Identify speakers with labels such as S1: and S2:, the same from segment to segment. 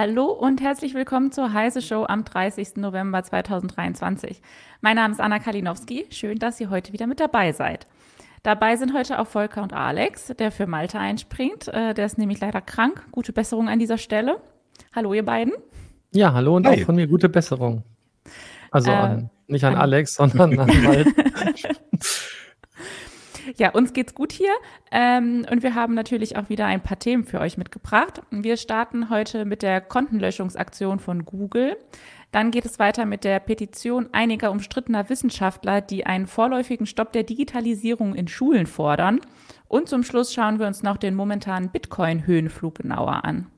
S1: Hallo und herzlich willkommen zur Heise Show am 30. November 2023. Mein Name ist Anna Kalinowski. Schön, dass ihr heute wieder mit dabei seid. Dabei sind heute auch Volker und Alex, der für Malte einspringt. Äh, der ist nämlich leider krank. Gute Besserung an dieser Stelle. Hallo, ihr beiden.
S2: Ja, hallo und hey. auch von mir gute Besserung. Also äh, an, nicht an, an Alex, sondern an Malte.
S1: Ja, uns geht's gut hier ähm, und wir haben natürlich auch wieder ein paar Themen für euch mitgebracht. Wir starten heute mit der Kontenlöschungsaktion von Google. Dann geht es weiter mit der Petition einiger umstrittener Wissenschaftler, die einen vorläufigen Stopp der Digitalisierung in Schulen fordern. Und zum Schluss schauen wir uns noch den momentanen Bitcoin-Höhenflug genauer an.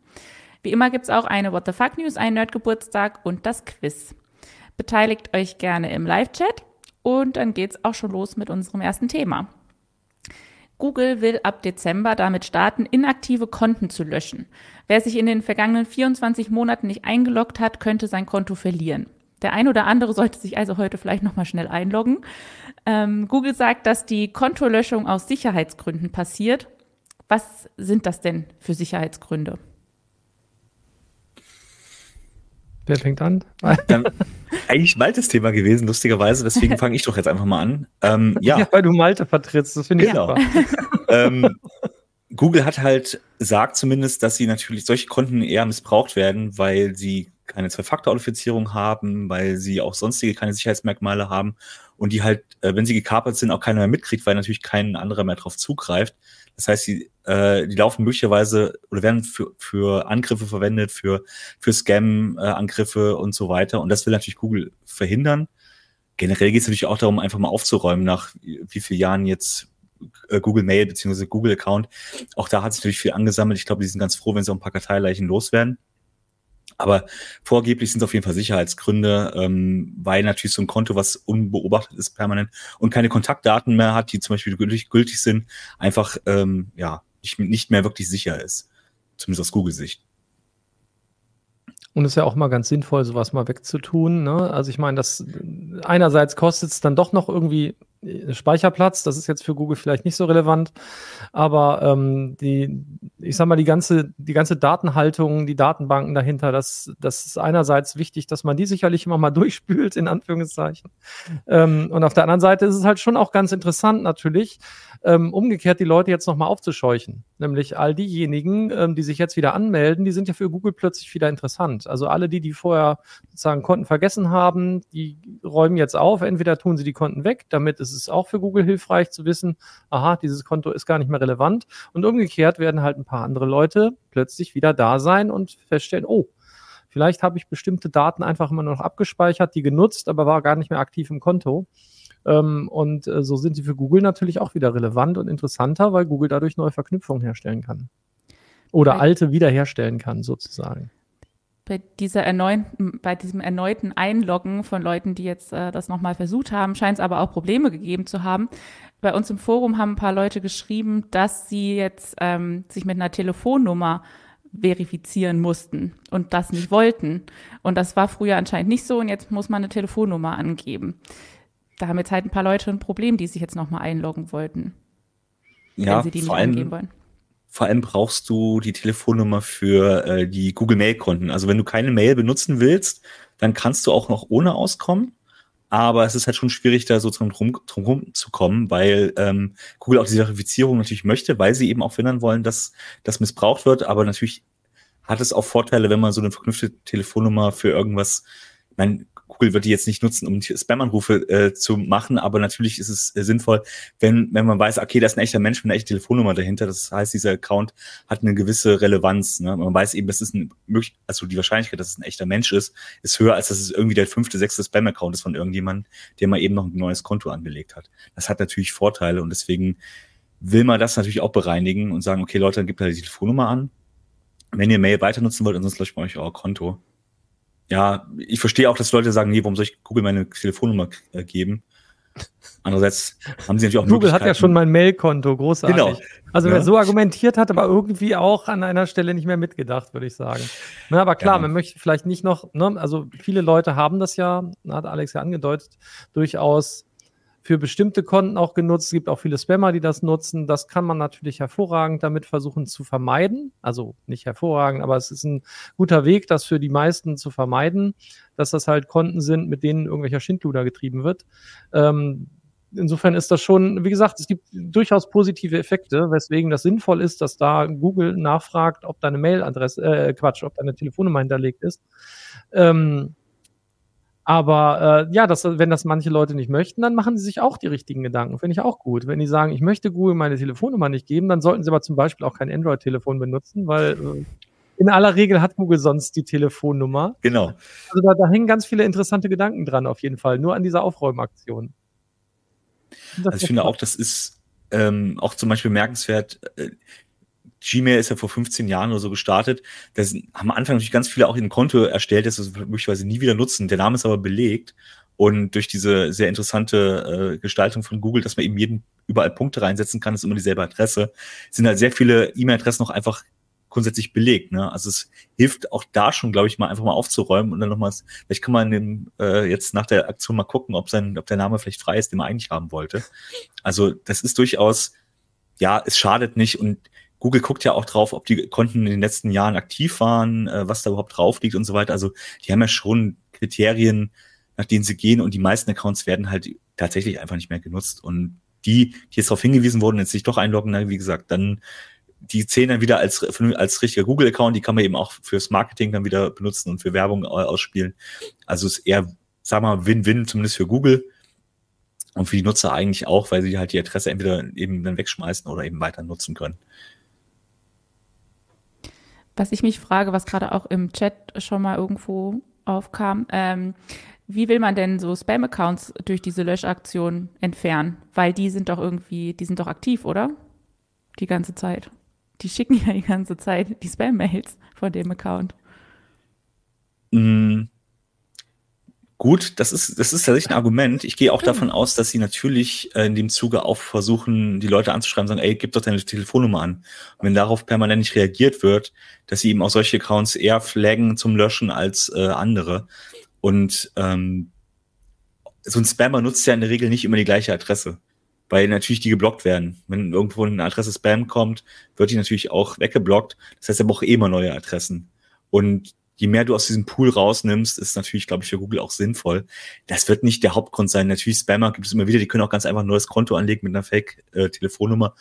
S1: Wie immer gibt's auch eine What the Fuck News, einen Nerdgeburtstag und das Quiz. Beteiligt euch gerne im Live-Chat und dann geht's auch schon los mit unserem ersten Thema. Google will ab Dezember damit starten, inaktive Konten zu löschen. Wer sich in den vergangenen 24 Monaten nicht eingeloggt hat, könnte sein Konto verlieren. Der ein oder andere sollte sich also heute vielleicht nochmal schnell einloggen. Ähm, Google sagt, dass die Kontolöschung aus Sicherheitsgründen passiert. Was sind das denn für Sicherheitsgründe?
S2: Wer fängt an?
S3: Dann, eigentlich Maltes Thema gewesen, lustigerweise. Deswegen fange ich doch jetzt einfach mal an. Ähm, ja. ja.
S2: weil du Malte vertrittst. Das finde ich genau. super.
S3: ähm, Google hat halt, sagt zumindest, dass sie natürlich solche Konten eher missbraucht werden, weil sie keine Zwei-Faktor-Authentifizierung haben, weil sie auch sonstige keine Sicherheitsmerkmale haben und die halt, äh, wenn sie gekapert sind, auch keiner mehr mitkriegt, weil natürlich kein anderer mehr drauf zugreift. Das heißt, die, äh, die laufen möglicherweise oder werden für, für Angriffe verwendet, für, für Scam-Angriffe und so weiter. Und das will natürlich Google verhindern. Generell geht es natürlich auch darum, einfach mal aufzuräumen, nach wie vielen Jahren jetzt äh, Google Mail beziehungsweise Google Account. Auch da hat sich natürlich viel angesammelt. Ich glaube, die sind ganz froh, wenn sie auch ein paar Karteileichen loswerden. Aber vorgeblich sind es auf jeden Fall Sicherheitsgründe, ähm, weil natürlich so ein Konto, was unbeobachtet ist permanent und keine Kontaktdaten mehr hat, die zum Beispiel gültig, gültig sind, einfach ähm, ja nicht, nicht mehr wirklich sicher ist. Zumindest aus Google-Sicht.
S2: Und es ist ja auch mal ganz sinnvoll, sowas mal wegzutun. Ne? Also ich meine, das einerseits kostet es dann doch noch irgendwie Speicherplatz. Das ist jetzt für Google vielleicht nicht so relevant, aber ähm, die, ich sag mal, die ganze, die ganze Datenhaltung, die Datenbanken dahinter, das, das ist einerseits wichtig, dass man die sicherlich immer mal durchspült, in Anführungszeichen. Ähm, und auf der anderen Seite ist es halt schon auch ganz interessant natürlich, ähm, umgekehrt die Leute jetzt nochmal aufzuscheuchen. Nämlich all diejenigen, ähm, die sich jetzt wieder anmelden, die sind ja für Google plötzlich wieder interessant. Also alle die, die vorher sozusagen Konten vergessen haben, die räumen jetzt auf. Entweder tun sie die Konten weg, damit ist es auch für Google hilfreich zu wissen, aha, dieses Konto ist gar nicht mehr relevant. Und umgekehrt werden halt ein paar andere Leute plötzlich wieder da sein und feststellen, oh, Vielleicht habe ich bestimmte Daten einfach immer noch abgespeichert, die genutzt, aber war gar nicht mehr aktiv im Konto. Ähm, und äh, so sind sie für Google natürlich auch wieder relevant und interessanter, weil Google dadurch neue Verknüpfungen herstellen kann. Oder alte wiederherstellen kann, sozusagen.
S1: Bei, dieser erneuten, bei diesem erneuten Einloggen von Leuten, die jetzt äh, das nochmal versucht haben, scheint es aber auch Probleme gegeben zu haben. Bei uns im Forum haben ein paar Leute geschrieben, dass sie jetzt ähm, sich mit einer Telefonnummer verifizieren mussten und das nicht wollten. Und das war früher anscheinend nicht so und jetzt muss man eine Telefonnummer angeben da haben jetzt halt ein paar Leute ein Problem, die sich jetzt nochmal einloggen wollten.
S3: Ja, wenn sie die nicht allem, angeben wollen. Vor allem brauchst du die Telefonnummer für äh, die Google Mail-Konten. Also wenn du keine Mail benutzen willst, dann kannst du auch noch ohne auskommen. Aber es ist halt schon schwierig, da so drum, drum, drum zu kommen, weil ähm, Google auch diese Verifizierung natürlich möchte, weil sie eben auch verhindern wollen, dass das missbraucht wird. Aber natürlich hat es auch Vorteile, wenn man so eine verknüpfte Telefonnummer für irgendwas, ich meine, Google wird die jetzt nicht nutzen, um Spam-Anrufe äh, zu machen, aber natürlich ist es äh, sinnvoll, wenn, wenn man weiß, okay, da ist ein echter Mensch mit einer echten Telefonnummer dahinter. Das heißt, dieser Account hat eine gewisse Relevanz. Ne? Man weiß eben, das ist ein möglich, also die Wahrscheinlichkeit, dass es ein echter Mensch ist, ist höher, als dass es irgendwie der fünfte, sechste Spam-Account ist von irgendjemandem, der mal eben noch ein neues Konto angelegt hat. Das hat natürlich Vorteile und deswegen will man das natürlich auch bereinigen und sagen, okay, Leute, dann gebt halt die Telefonnummer an. Wenn ihr Mail weiter nutzen wollt, ansonsten löscht man euch euer Konto ja, ich verstehe auch, dass Leute sagen, nee, warum soll ich Google meine Telefonnummer äh, geben? Andererseits haben sie natürlich auch
S2: Google hat ja schon mein Mailkonto, großartig. Genau. Also ja. wer so argumentiert hat, aber irgendwie auch an einer Stelle nicht mehr mitgedacht, würde ich sagen. Na, aber klar, ja. man möchte vielleicht nicht noch, ne, also viele Leute haben das ja, hat Alex ja angedeutet, durchaus für bestimmte Konten auch genutzt. Es gibt auch viele Spammer, die das nutzen. Das kann man natürlich hervorragend damit versuchen zu vermeiden. Also nicht hervorragend, aber es ist ein guter Weg, das für die meisten zu vermeiden, dass das halt Konten sind, mit denen irgendwelcher Schindluder getrieben wird. Ähm, insofern ist das schon, wie gesagt, es gibt durchaus positive Effekte, weswegen das sinnvoll ist, dass da Google nachfragt, ob deine Mailadresse, äh, Quatsch, ob deine Telefonnummer hinterlegt ist. Ähm, aber äh, ja, das, wenn das manche Leute nicht möchten, dann machen sie sich auch die richtigen Gedanken. Finde ich auch gut. Wenn die sagen, ich möchte Google meine Telefonnummer nicht geben, dann sollten sie aber zum Beispiel auch kein Android-Telefon benutzen, weil äh, in aller Regel hat Google sonst die Telefonnummer.
S3: Genau.
S2: Also da, da hängen ganz viele interessante Gedanken dran, auf jeden Fall, nur an dieser Aufräumaktion.
S3: Also ich finde auch, das ist ähm, auch zum Beispiel bemerkenswert. Äh, Gmail ist ja vor 15 Jahren oder so gestartet. Da haben am Anfang natürlich ganz viele auch ein Konto erstellt, das sie möglicherweise nie wieder nutzen. Der Name ist aber belegt. Und durch diese sehr interessante äh, Gestaltung von Google, dass man eben jeden überall Punkte reinsetzen kann, ist immer dieselbe Adresse, sind halt sehr viele E-Mail-Adressen noch einfach grundsätzlich belegt. Ne? Also es hilft auch da schon, glaube ich, mal einfach mal aufzuräumen und dann nochmal, vielleicht kann man dem, äh, jetzt nach der Aktion mal gucken, ob sein, ob der Name vielleicht frei ist, den man eigentlich haben wollte. Also das ist durchaus, ja, es schadet nicht und Google guckt ja auch drauf, ob die Konten in den letzten Jahren aktiv waren, äh, was da überhaupt drauf liegt und so weiter. Also die haben ja schon Kriterien, nach denen sie gehen und die meisten Accounts werden halt tatsächlich einfach nicht mehr genutzt. Und die, die jetzt darauf hingewiesen wurden, jetzt sich doch einloggen, na, wie gesagt, dann die zählen dann wieder als, als richtiger Google-Account, die kann man eben auch fürs Marketing dann wieder benutzen und für Werbung ausspielen. Also ist eher, wir mal, Win-Win, zumindest für Google. Und für die Nutzer eigentlich auch, weil sie halt die Adresse entweder eben dann wegschmeißen oder eben weiter nutzen können.
S1: Was ich mich frage, was gerade auch im Chat schon mal irgendwo aufkam, ähm, wie will man denn so Spam-Accounts durch diese Löschaktion entfernen? Weil die sind doch irgendwie, die sind doch aktiv, oder? Die ganze Zeit die schicken ja die ganze Zeit die Spam-Mails von dem Account.
S3: Mm, gut, das ist, das ist tatsächlich ein Argument. Ich gehe auch davon aus, dass sie natürlich äh, in dem Zuge auch versuchen, die Leute anzuschreiben, sagen, ey, gib doch deine Telefonnummer an. Und wenn darauf permanent nicht reagiert wird, dass sie eben auch solche Accounts eher flaggen zum Löschen als äh, andere. Und ähm, so ein Spammer nutzt ja in der Regel nicht immer die gleiche Adresse weil natürlich die geblockt werden. Wenn irgendwo eine Adresse Spam kommt, wird die natürlich auch weggeblockt. Das heißt, er braucht eh immer neue Adressen. Und je mehr du aus diesem Pool rausnimmst, ist natürlich, glaube ich, für Google auch sinnvoll. Das wird nicht der Hauptgrund sein. Natürlich, Spammer gibt es immer wieder, die können auch ganz einfach ein neues Konto anlegen mit einer Fake-Telefonnummer.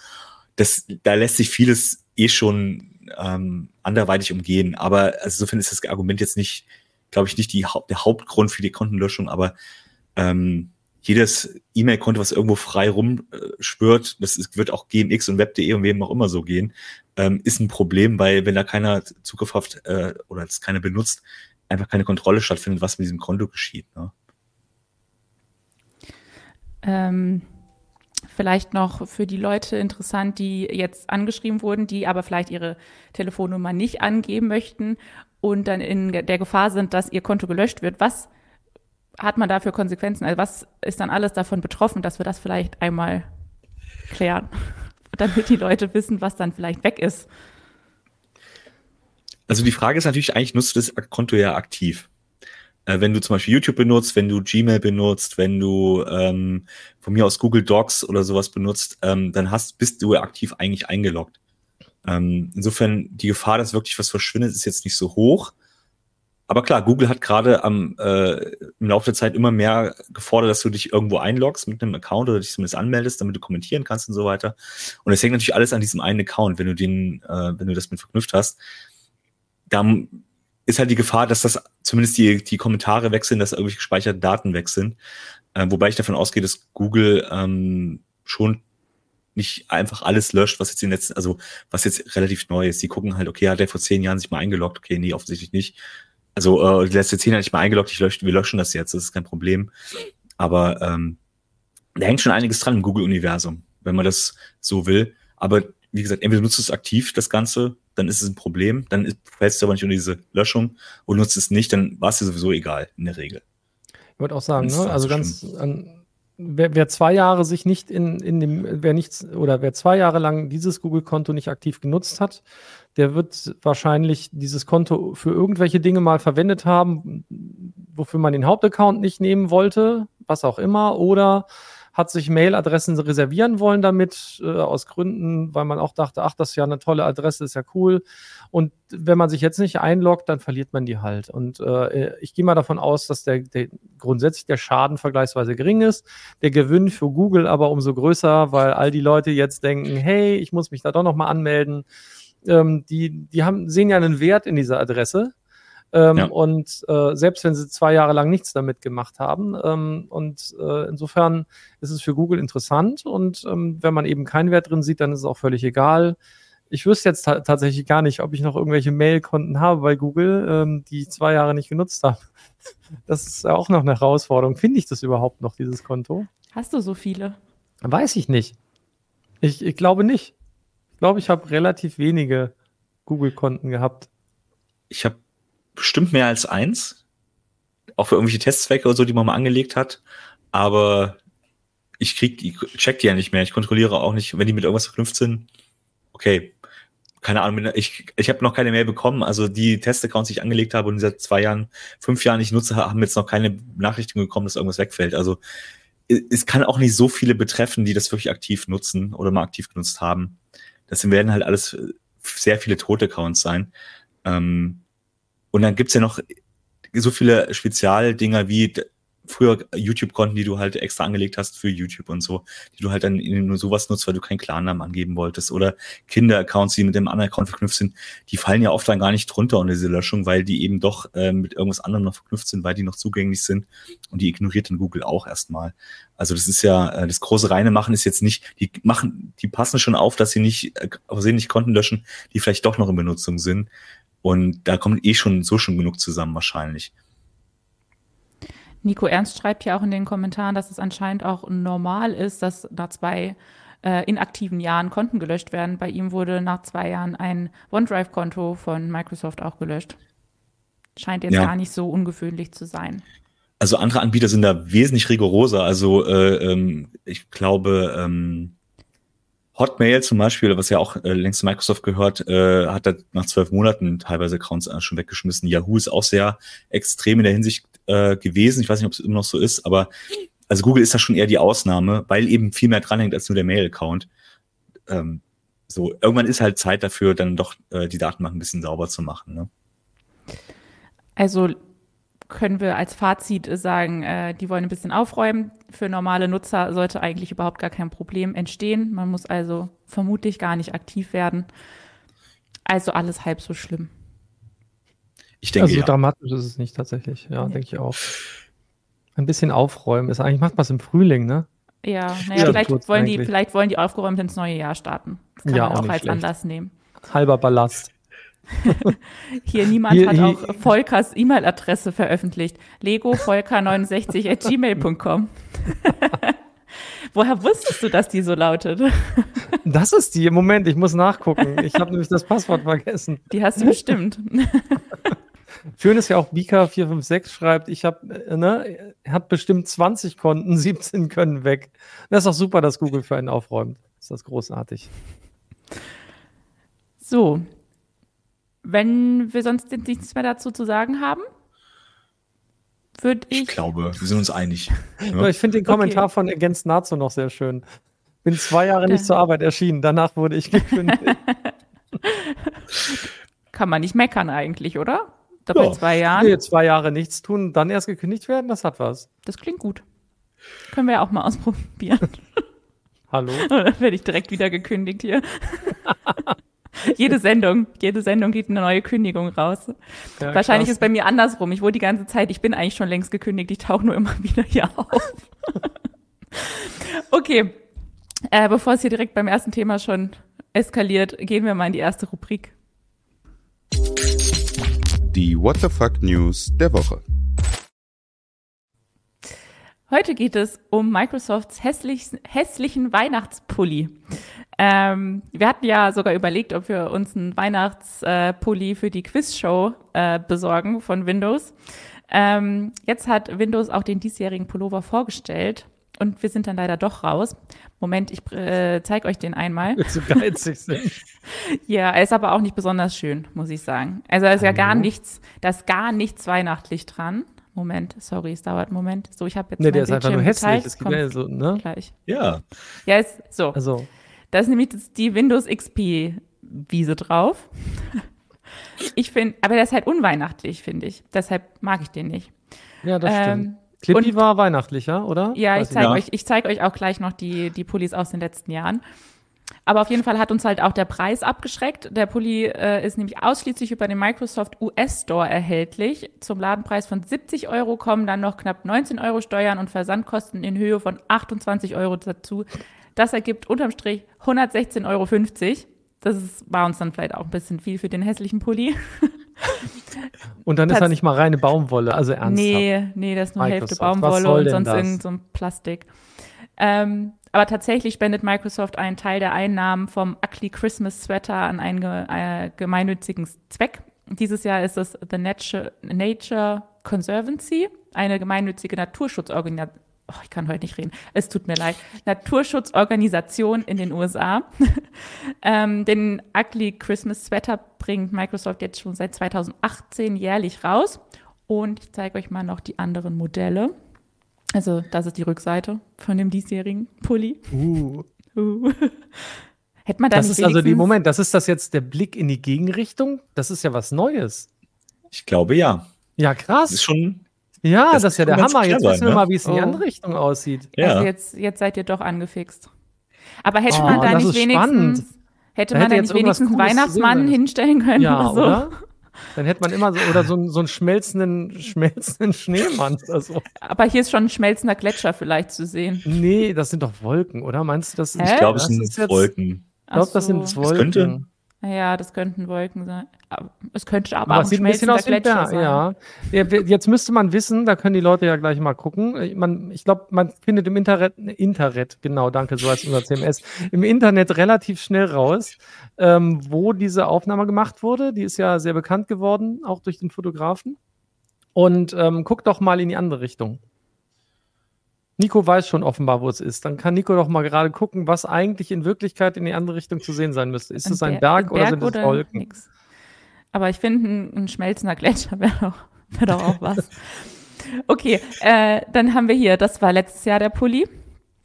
S3: Das, da lässt sich vieles eh schon ähm, anderweitig umgehen. Aber also insofern ist das Argument jetzt nicht, glaube ich, nicht die, der Hauptgrund für die Kontenlöschung, aber ähm, jedes E-Mail-Konto, was irgendwo frei rumschwört, das ist, wird auch GMX und Web.de und wem auch immer so gehen, ähm, ist ein Problem, weil wenn da keiner Zugriff hat äh, oder es keiner benutzt, einfach keine Kontrolle stattfindet, was mit diesem Konto geschieht. Ne?
S1: Ähm, vielleicht noch für die Leute interessant, die jetzt angeschrieben wurden, die aber vielleicht ihre Telefonnummer nicht angeben möchten und dann in der Gefahr sind, dass ihr Konto gelöscht wird. Was hat man dafür Konsequenzen? Also was ist dann alles davon betroffen, dass wir das vielleicht einmal klären, damit die Leute wissen, was dann vielleicht weg ist?
S3: Also die Frage ist natürlich, eigentlich nutzt du das Konto ja aktiv. Äh, wenn du zum Beispiel YouTube benutzt, wenn du Gmail benutzt, wenn du ähm, von mir aus Google Docs oder sowas benutzt, ähm, dann hast, bist du aktiv eigentlich eingeloggt. Ähm, insofern die Gefahr, dass wirklich was verschwindet, ist jetzt nicht so hoch. Aber klar, Google hat gerade am äh, im Laufe der Zeit immer mehr gefordert, dass du dich irgendwo einloggst mit einem Account oder dich zumindest anmeldest, damit du kommentieren kannst und so weiter. Und es hängt natürlich alles an diesem einen Account, wenn du den, äh, wenn du das mit verknüpft hast. Da ist halt die Gefahr, dass das zumindest die, die Kommentare wechseln, dass irgendwelche gespeicherten Daten wechseln. Äh, wobei ich davon ausgehe, dass Google ähm, schon nicht einfach alles löscht, was jetzt in den letzten, also was jetzt relativ neu ist. Die gucken halt, okay, hat er vor zehn Jahren sich mal eingeloggt? Okay, nee, offensichtlich nicht also äh, die letzte 10 hatte ich mal eingeloggt, ich lösche, wir löschen das jetzt, das ist kein Problem. Aber ähm, da hängt schon einiges dran im Google-Universum, wenn man das so will. Aber wie gesagt, entweder nutzt es aktiv, das Ganze, dann ist es ein Problem, dann fällst du aber nicht unter diese Löschung und nutzt es nicht, dann war es dir sowieso egal, in der Regel.
S2: Ich würde auch sagen, ne? also ganz, an, wer, wer, zwei Jahre sich nicht in, in dem, wer nichts, oder wer zwei Jahre lang dieses Google-Konto nicht aktiv genutzt hat, der wird wahrscheinlich dieses Konto für irgendwelche Dinge mal verwendet haben, wofür man den Hauptaccount nicht nehmen wollte, was auch immer, oder hat sich Mailadressen reservieren wollen damit, äh, aus Gründen, weil man auch dachte, ach, das ist ja eine tolle Adresse, ist ja cool. Und wenn man sich jetzt nicht einloggt, dann verliert man die halt. Und äh, ich gehe mal davon aus, dass der, der grundsätzlich der Schaden vergleichsweise gering ist, der Gewinn für Google aber umso größer, weil all die Leute jetzt denken, hey, ich muss mich da doch nochmal anmelden. Ähm, die, die haben, sehen ja einen Wert in dieser Adresse ähm, ja. Und äh, selbst wenn sie zwei Jahre lang nichts damit gemacht haben. Ähm, und äh, insofern ist es für Google interessant. Und ähm, wenn man eben keinen Wert drin sieht, dann ist es auch völlig egal. Ich wüsste jetzt tatsächlich gar nicht, ob ich noch irgendwelche Mail-Konten habe bei Google, ähm, die ich zwei Jahre nicht genutzt habe. Das ist ja auch noch eine Herausforderung. Finde ich das überhaupt noch, dieses Konto?
S1: Hast du so viele?
S2: Weiß ich nicht. Ich, ich glaube nicht. Ich glaube, ich habe relativ wenige Google-Konten gehabt.
S3: Ich habe bestimmt mehr als eins. Auch für irgendwelche Testzwecke oder so, die man mal angelegt hat. Aber ich krieg, ich check die ja nicht mehr. Ich kontrolliere auch nicht, wenn die mit irgendwas verknüpft sind. Okay, keine Ahnung, ich, ich habe noch keine Mail bekommen. Also die Testaccounts, die ich angelegt habe und seit zwei Jahren, fünf Jahren nicht nutze, haben jetzt noch keine Nachrichten bekommen, dass irgendwas wegfällt. Also es kann auch nicht so viele betreffen, die das wirklich aktiv nutzen oder mal aktiv genutzt haben. Das werden halt alles sehr viele tote Accounts sein. Ähm, und dann gibt's ja noch so viele Spezialdinger wie früher YouTube-Konten, die du halt extra angelegt hast für YouTube und so, die du halt dann nur sowas nutzt, weil du keinen Klarnamen angeben wolltest. Oder Kinder-Accounts, die mit dem anderen Account verknüpft sind, die fallen ja oft dann gar nicht drunter unter diese Löschung, weil die eben doch äh, mit irgendwas anderem noch verknüpft sind, weil die noch zugänglich sind. Und die ignoriert dann Google auch erstmal. Also das ist ja, äh, das große reine Machen ist jetzt nicht, die machen, die passen schon auf, dass sie nicht äh, versehentlich Konten löschen, die vielleicht doch noch in Benutzung sind. Und da kommt eh schon so schon genug zusammen wahrscheinlich.
S1: Nico Ernst schreibt ja auch in den Kommentaren, dass es anscheinend auch normal ist, dass nach zwei äh, inaktiven Jahren Konten gelöscht werden. Bei ihm wurde nach zwei Jahren ein OneDrive-Konto von Microsoft auch gelöscht. Scheint jetzt ja. gar nicht so ungewöhnlich zu sein.
S3: Also andere Anbieter sind da wesentlich rigoroser. Also äh, ähm, ich glaube, ähm, Hotmail zum Beispiel, was ja auch äh, längst zu Microsoft gehört, äh, hat da nach zwölf Monaten teilweise Accounts äh, schon weggeschmissen. Yahoo ist auch sehr extrem in der Hinsicht äh, gewesen. Ich weiß nicht, ob es immer noch so ist, aber also Google ist da schon eher die Ausnahme, weil eben viel mehr dranhängt als nur der Mail-Account. Ähm, so, irgendwann ist halt Zeit dafür, dann doch äh, die Datenbank ein bisschen sauber zu machen. Ne?
S1: Also können wir als Fazit sagen, äh, die wollen ein bisschen aufräumen. Für normale Nutzer sollte eigentlich überhaupt gar kein Problem entstehen. Man muss also vermutlich gar nicht aktiv werden. Also alles halb so schlimm.
S2: Ich denke, also ja. dramatisch ist es nicht tatsächlich. Ja, ja. denke ich auch. Ein bisschen aufräumen ist eigentlich macht man es im Frühling, ne?
S1: Ja, naja, vielleicht wollen die, vielleicht wollen die aufgeräumt ins neue Jahr starten. Das kann ja, man auch, auch als schlecht. Anlass nehmen.
S2: Halber Ballast.
S1: Hier, niemand hier, hat hier, auch Volkers E-Mail-Adresse veröffentlicht. legovolker69 at gmail.com. Woher wusstest du, dass die so lautet?
S2: Das ist die. Moment, ich muss nachgucken. Ich habe nämlich das Passwort vergessen.
S1: Die hast du bestimmt.
S2: Schön ist ja auch Bika456 schreibt, ich habe, äh, ne, hat bestimmt 20 Konten, 17 können weg. Das ist auch super, dass Google für einen aufräumt. Ist das großartig.
S1: So, wenn wir sonst nichts mehr dazu zu sagen haben, würde ich.
S3: Ich glaube, wir sind uns einig.
S2: Ja. Ich finde den Kommentar okay. von Against Nazo noch sehr schön. Bin zwei Jahre nicht zur Arbeit erschienen, danach wurde ich gekündigt.
S1: Kann man nicht meckern eigentlich, oder? Da ja. bei zwei Jahren. Nee,
S2: zwei Jahre nichts tun, dann erst gekündigt werden, das hat was.
S1: Das klingt gut. Können wir ja auch mal ausprobieren.
S2: Hallo?
S1: Dann werde ich direkt wieder gekündigt hier jede Sendung, jede Sendung geht eine neue Kündigung raus. Ja, Wahrscheinlich krass. ist bei mir andersrum. Ich wurde die ganze Zeit, ich bin eigentlich schon längst gekündigt, ich tauche nur immer wieder hier auf. okay. Äh, bevor es hier direkt beim ersten Thema schon eskaliert, gehen wir mal in die erste Rubrik.
S4: Die What the Fuck News der Woche.
S1: Heute geht es um Microsofts hässlichen, hässlichen Weihnachtspulli. Ähm, wir hatten ja sogar überlegt, ob wir uns einen Weihnachtspulli für die Quizshow äh, besorgen von Windows. Ähm, jetzt hat Windows auch den diesjährigen Pullover vorgestellt und wir sind dann leider doch raus. Moment, ich äh, zeige euch den einmal.
S2: Zu geizig sind.
S1: ja, er ist aber auch nicht besonders schön, muss ich sagen. Also da ist ja gar nichts, da ist gar nichts weihnachtlich dran. Moment, sorry, es dauert einen Moment. So, ich habe jetzt.
S2: Nee, der ist einfach nur hässlich. Das gibt ja so, ne?
S1: Gleich.
S3: Ja.
S1: Ja, ist so.
S2: Also.
S1: Da ist nämlich die Windows XP-Wiese drauf. ich finde, aber der ist halt unweihnachtlich, finde ich. Deshalb mag ich den nicht.
S2: Ja, das ähm, stimmt. Clippy war weihnachtlicher, oder?
S1: Ja, Weiß ich zeige euch, ich zeige euch auch gleich noch die, die Pullis aus den letzten Jahren. Aber auf jeden Fall hat uns halt auch der Preis abgeschreckt. Der Pulli äh, ist nämlich ausschließlich über den Microsoft US Store erhältlich. Zum Ladenpreis von 70 Euro kommen dann noch knapp 19 Euro Steuern und Versandkosten in Höhe von 28 Euro dazu. Das ergibt unterm Strich 116,50 Euro. Das ist, war uns dann vielleicht auch ein bisschen viel für den hässlichen Pulli.
S2: Und dann ist er nicht mal reine Baumwolle, also ernsthaft.
S1: Nee, nee, das ist nur Microsoft. Hälfte Baumwolle und sonst irgend so ein Plastik. Ähm, aber tatsächlich spendet Microsoft einen Teil der Einnahmen vom Ugly Christmas Sweater an einen äh, gemeinnützigen Zweck. Dieses Jahr ist es The Nature, Nature Conservancy, eine gemeinnützige Naturschutzorganisation. Oh, ich kann heute nicht reden. Es tut mir leid. Naturschutzorganisation in den USA. ähm, den Ugly Christmas Sweater bringt Microsoft jetzt schon seit 2018 jährlich raus. Und ich zeige euch mal noch die anderen Modelle. Also, das ist die Rückseite von dem diesjährigen Pulli.
S2: Uh.
S1: uh. Hätte man da
S2: das ist also die Moment, das ist das jetzt der Blick in die Gegenrichtung? Das ist ja was Neues.
S3: Ich glaube ja.
S2: Ja, krass.
S3: Das ist schon.
S2: Ja, das, das ist ja der Hammer. Jetzt wissen wir ne? mal, wie es in die oh. andere Richtung aussieht.
S1: Ja. Also jetzt, jetzt seid ihr doch angefixt. Aber hätte oh, man da nicht wenigstens, spannend. hätte man da, da nicht wenigstens einen Weihnachtsmann hinstellen können
S2: ja,
S1: oder so? Oder?
S2: Dann hätte man immer so, oder so, so einen schmelzenden, schmelzenden Schneemann oder so.
S1: Aber hier ist schon ein schmelzender Gletscher vielleicht zu sehen.
S2: Nee, das sind doch Wolken, oder? Meinst du, das
S3: ist, Ich glaube, es sind
S2: Wolken. Ich glaube, das sind Wolken. Das könnte,
S1: ja, das könnten Wolken sein. Es könnte aber,
S2: aber auch sieht ein bisschen aus wie sein. Ja. Jetzt müsste man wissen, da können die Leute ja gleich mal gucken. Man, ich glaube, man findet im Internet, Internet, genau, danke, so heißt unser CMS, im Internet relativ schnell raus, ähm, wo diese Aufnahme gemacht wurde. Die ist ja sehr bekannt geworden, auch durch den Fotografen. Und ähm, guck doch mal in die andere Richtung. Nico weiß schon offenbar, wo es ist. Dann kann Nico doch mal gerade gucken, was eigentlich in Wirklichkeit in die andere Richtung zu sehen sein müsste. Ist es ein, Berg, Berg, oder sind es Wolken? Nix.
S1: Aber ich finde, ein, ein, schmelzender Gletscher wäre doch, wär doch auch was. okay, äh, dann haben wir hier, das war letztes Jahr der Pulli.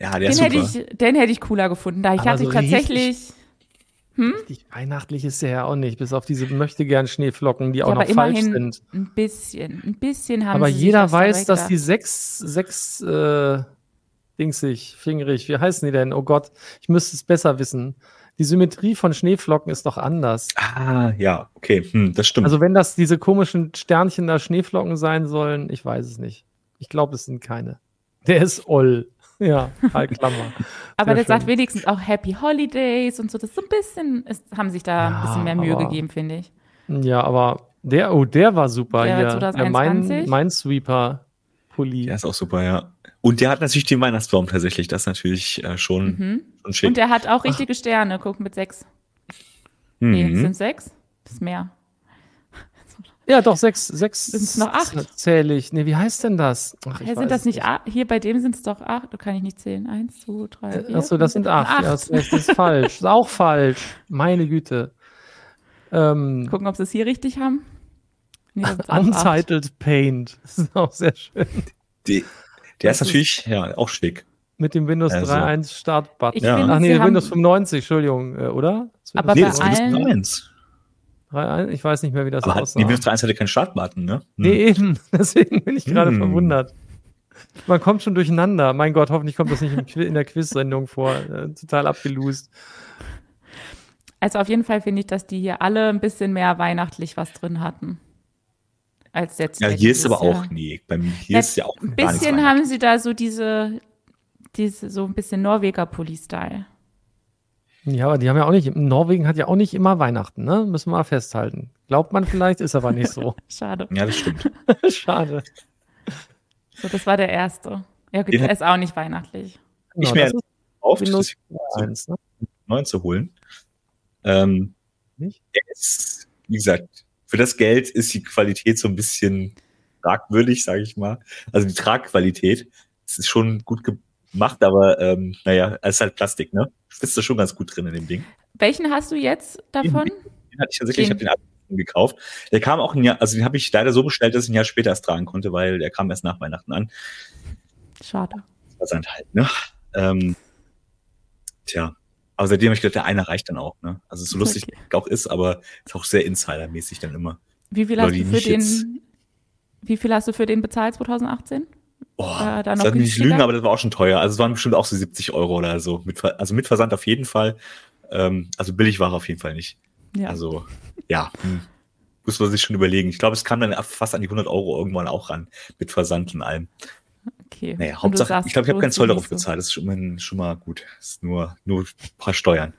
S3: Ja, der
S1: den
S3: ist
S1: hätte super. Ich, den hätte ich cooler gefunden. Da ich Aber hatte so tatsächlich.
S2: Richtig, hm? richtig weihnachtlich ist der ja auch nicht, bis auf diese möchte gern Schneeflocken, die ja, auch noch falsch sind.
S1: Ein bisschen, ein bisschen haben
S2: Aber
S1: sie
S2: jeder weiß, dass die sechs, sechs äh, dingsig, fingerig, wie heißen die denn? Oh Gott, ich müsste es besser wissen. Die Symmetrie von Schneeflocken ist doch anders.
S3: Ah, ja, okay, hm, das stimmt.
S2: Also wenn das diese komischen Sternchen da Schneeflocken sein sollen, ich weiß es nicht. Ich glaube, es sind keine. Der ist Oll. Ja, halt Klammer.
S1: aber der schön. sagt wenigstens auch Happy Holidays und so. Das ist so ein bisschen, ist, haben sich da ja, ein bisschen mehr Mühe gegeben, finde ich.
S2: Ja, aber der, oh, der war super der hier. 2021? Ja, mein, mein Sweeper Pulli.
S3: Der ist auch super, ja. Und der hat natürlich den Weihnachtsbaum tatsächlich. Das ist natürlich äh, schon, mhm. schon
S1: schick. Und der hat auch richtige Ach. Sterne. Guck, mit sechs. Mhm. Nee, sind sechs? Das ist mehr.
S2: Ja, doch, sechs, sechs
S1: sind es noch acht?
S2: zähle ich. Nee, wie heißt denn das?
S1: Ach, ja, sind das nicht acht? Hier bei dem sind es doch acht. Da kann ich nicht zählen. Eins, zwei, drei,
S2: äh, vier. Achso, das sind acht. acht. Ja, das, das ist falsch. Das ist auch falsch. Meine Güte.
S1: Ähm, Gucken, ob sie es hier richtig haben.
S2: Nee, Untitled Paint. Das ist auch sehr schön.
S3: Die, der ist natürlich ja auch schick.
S2: Mit dem Windows also. 3.1 Startbutton. Ja. Ach nee, Windows 95, Entschuldigung, äh, oder?
S1: Aber nee, das ist Windows
S2: 3.1. Ich weiß nicht mehr, wie das
S3: Aber aussah. Die Windows 3.1 hatte keinen Startbutton, ne? Hm.
S2: Nee, eben. Deswegen bin ich gerade hm. verwundert. Man kommt schon durcheinander. Mein Gott, hoffentlich kommt das nicht in der Quiz-Sendung vor. Äh, total abgelust.
S1: Also auf jeden Fall finde ich, dass die hier alle ein bisschen mehr weihnachtlich was drin hatten als jetzt.
S3: Ja, hier ist aber auch, nee, bei mir hier ist ja auch
S1: Ein bisschen haben sie da so diese, diese, so ein bisschen Norweger Pulli-Style.
S2: Ja, aber die haben ja auch nicht, Norwegen hat ja auch nicht immer Weihnachten, ne? Müssen wir mal festhalten. Glaubt man vielleicht, ist aber nicht so.
S1: Schade.
S3: Ja, das stimmt.
S2: Schade.
S1: So, das war der erste. Ja, gut, der ist auch nicht weihnachtlich.
S3: Genau, ich mir auf, das ne? neuen zu holen. Ähm, nicht? Der ist, wie gesagt, für das Geld ist die Qualität so ein bisschen fragwürdig, sage ich mal. Also die Tragqualität, es ist schon gut gemacht, aber ähm, naja, es ist halt Plastik, ne? Du bist da schon ganz gut drin in dem Ding.
S1: Welchen hast du jetzt davon?
S3: Den, den hatte ich tatsächlich, den. ich habe den gekauft. Der kam auch ein Jahr, also den habe ich leider so bestellt, dass ich ein Jahr später erst tragen konnte, weil der kam erst nach Weihnachten an.
S1: Schade.
S3: Das war sein halt, ne? Ähm, tja, aber seitdem habe ich gedacht, der eine reicht dann auch, ne? Also so lustig okay. auch ist, aber ist auch sehr Insider-mäßig dann immer.
S1: Wie viel, hast du für den, wie viel hast du für den bezahlt 2018?
S3: Boah, äh, da noch nicht lügen, aber das war auch schon teuer. Also es waren bestimmt auch so 70 Euro oder so. Mit, also mit Versand auf jeden Fall. Ähm, also billig war auf jeden Fall nicht. Ja. Also, ja. Hm. Muss man sich schon überlegen. Ich glaube, es kam dann fast an die 100 Euro irgendwann auch ran. Mit Versand und allem.
S1: Okay.
S3: Naja, Hauptsache, sagst, ich glaube, ich habe keinen Zoll darauf bezahlt. Das ist schon mal, schon mal gut. Das ist nur, nur ein paar Steuern.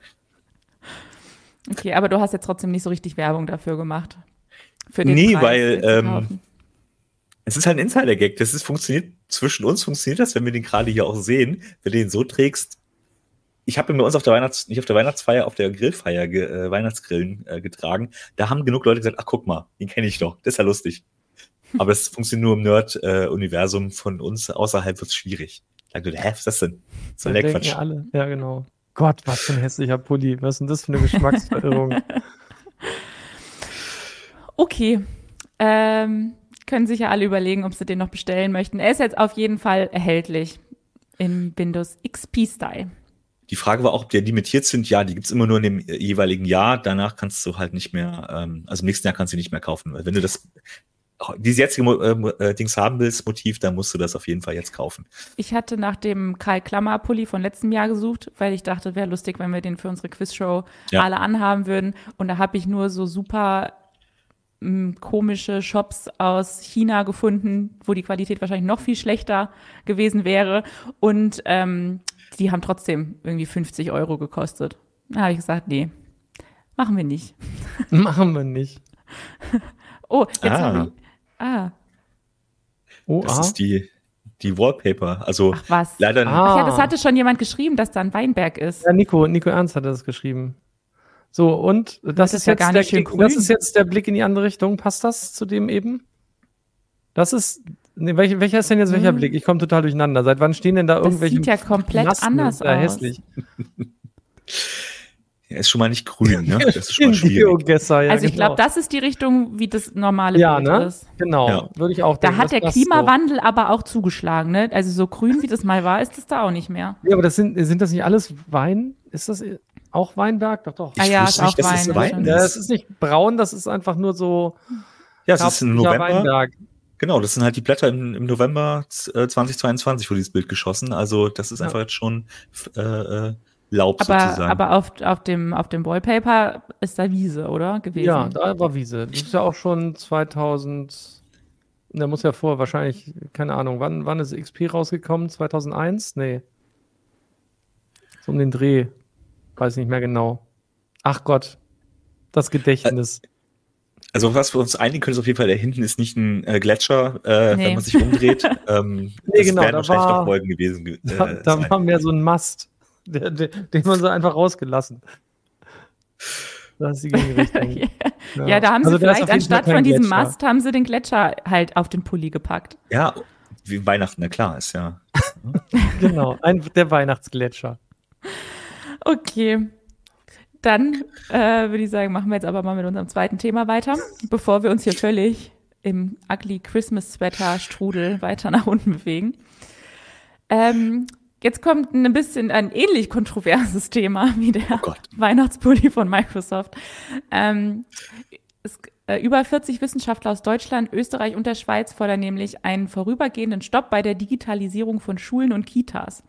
S1: Okay, aber du hast jetzt trotzdem nicht so richtig Werbung dafür gemacht. Für
S3: den nee, Preis, weil ähm, es ist halt ein Insider-Gag. Das ist funktioniert zwischen uns funktioniert das, wenn wir den gerade hier auch sehen. Wenn du den so trägst, ich habe ihn bei uns auf der Weihnachts nicht auf der Weihnachtsfeier, auf der Grillfeier ge, äh, Weihnachtsgrillen äh, getragen. Da haben genug Leute gesagt, ach guck mal, den kenne ich doch, das ist ja lustig. Aber es funktioniert nur im Nerd-Universum von uns, außerhalb wird es schwierig. Da hä, was ist das denn?
S2: So ein Quatsch. Ja, alle. ja, genau. Gott, was für ein hässlicher Pulli. Was ist denn das für eine Geschmacksverirrung?
S1: okay. Ähm, können sich ja alle überlegen, ob sie den noch bestellen möchten. Er ist jetzt auf jeden Fall erhältlich in Windows XP Style.
S3: Die Frage war auch, ob die limitiert sind. Ja, die gibt's immer nur in dem jeweiligen Jahr. Danach kannst du halt nicht mehr, ähm, also im nächsten Jahr kannst du nicht mehr kaufen. Weil wenn du das dieses jetzige äh, äh, Dings haben willst, Motiv, dann musst du das auf jeden Fall jetzt kaufen.
S1: Ich hatte nach dem Karl Klammer Pulli von letztem Jahr gesucht, weil ich dachte, wäre lustig, wenn wir den für unsere Quizshow ja. alle anhaben würden. Und da habe ich nur so super komische Shops aus China gefunden, wo die Qualität wahrscheinlich noch viel schlechter gewesen wäre. Und ähm, die haben trotzdem irgendwie 50 Euro gekostet. Da habe ich gesagt, nee, machen wir nicht.
S2: Machen wir nicht.
S1: oh, jetzt ah. haben wir. Ah.
S3: Oh, das ah. ist die, die Wallpaper. Also
S1: Ach was. leider. Ah. Ach ja, das hatte schon jemand geschrieben, dass da ein Weinberg ist.
S2: Ja, Nico, Nico Ernst hat das geschrieben. So, und das, das ist, ist, jetzt ja der, das ist jetzt der Blick in die andere Richtung. Passt das zu dem eben? Das ist. Nee, welcher, welcher ist denn jetzt welcher hm. Blick? Ich komme total durcheinander. Seit wann stehen denn da irgendwelche.
S1: Das sieht ja komplett Nassen anders aus.
S2: hässlich.
S3: Er ist schon mal nicht grün, ne? Das ist schon mal schwierig.
S1: Ja, also ich genau. glaube, das ist die Richtung, wie das normale
S2: ja, Bild ne? ist. Genau, ja. würde ich auch
S1: denken. Da hat der Klimawandel so. aber auch zugeschlagen, ne? Also so grün, wie das mal war, ist das da auch nicht mehr.
S2: Ja, aber das sind, sind das nicht alles Wein? Ist das auch Weinberg? Doch, doch.
S1: Ah ja, ist auch Wein. Ist Wein
S2: ja, es ist nicht braun, das ist einfach nur so.
S3: Ja, es ist im November. Weinberg. Genau, das sind halt die Blätter im, im November 2022 wurde dieses Bild geschossen. Also das ist einfach jetzt schon äh, äh, Laub
S1: aber,
S3: sozusagen.
S1: Aber auf, auf, dem, auf dem Wallpaper ist da Wiese, oder? Gewesen.
S2: Ja, da war Wiese. Das ist ja auch schon 2000. Da muss ja vor, wahrscheinlich, keine Ahnung, wann, wann ist XP rausgekommen? 2001? Nee. So um den Dreh. Weiß nicht mehr genau. Ach Gott, das Gedächtnis.
S3: Also was wir uns einigen können, ist auf jeden Fall, da hinten ist nicht ein äh, Gletscher, äh, nee. wenn man sich umdreht. ähm,
S2: nee, genau, da wahrscheinlich war, noch Folgen gewesen. Äh, da, da war mehr so ein Mast, der, der, den man so einfach rausgelassen.
S1: Da ist die Gegenrichtung. ja. ja, da haben also sie vielleicht anstatt von diesem Gletscher. Mast, haben sie den Gletscher halt auf den Pulli gepackt.
S3: Ja, wie Weihnachten, na klar, ist ja.
S2: genau, ein, der Weihnachtsgletscher.
S1: Okay. Dann äh, würde ich sagen, machen wir jetzt aber mal mit unserem zweiten Thema weiter, bevor wir uns hier völlig im ugly Christmas Sweater Strudel weiter nach unten bewegen. Ähm, jetzt kommt ein bisschen ein ähnlich kontroverses Thema wie der oh Weihnachtspulli von Microsoft. Ähm, es, äh, über 40 Wissenschaftler aus Deutschland, Österreich und der Schweiz fordern nämlich einen vorübergehenden Stopp bei der Digitalisierung von Schulen und Kitas.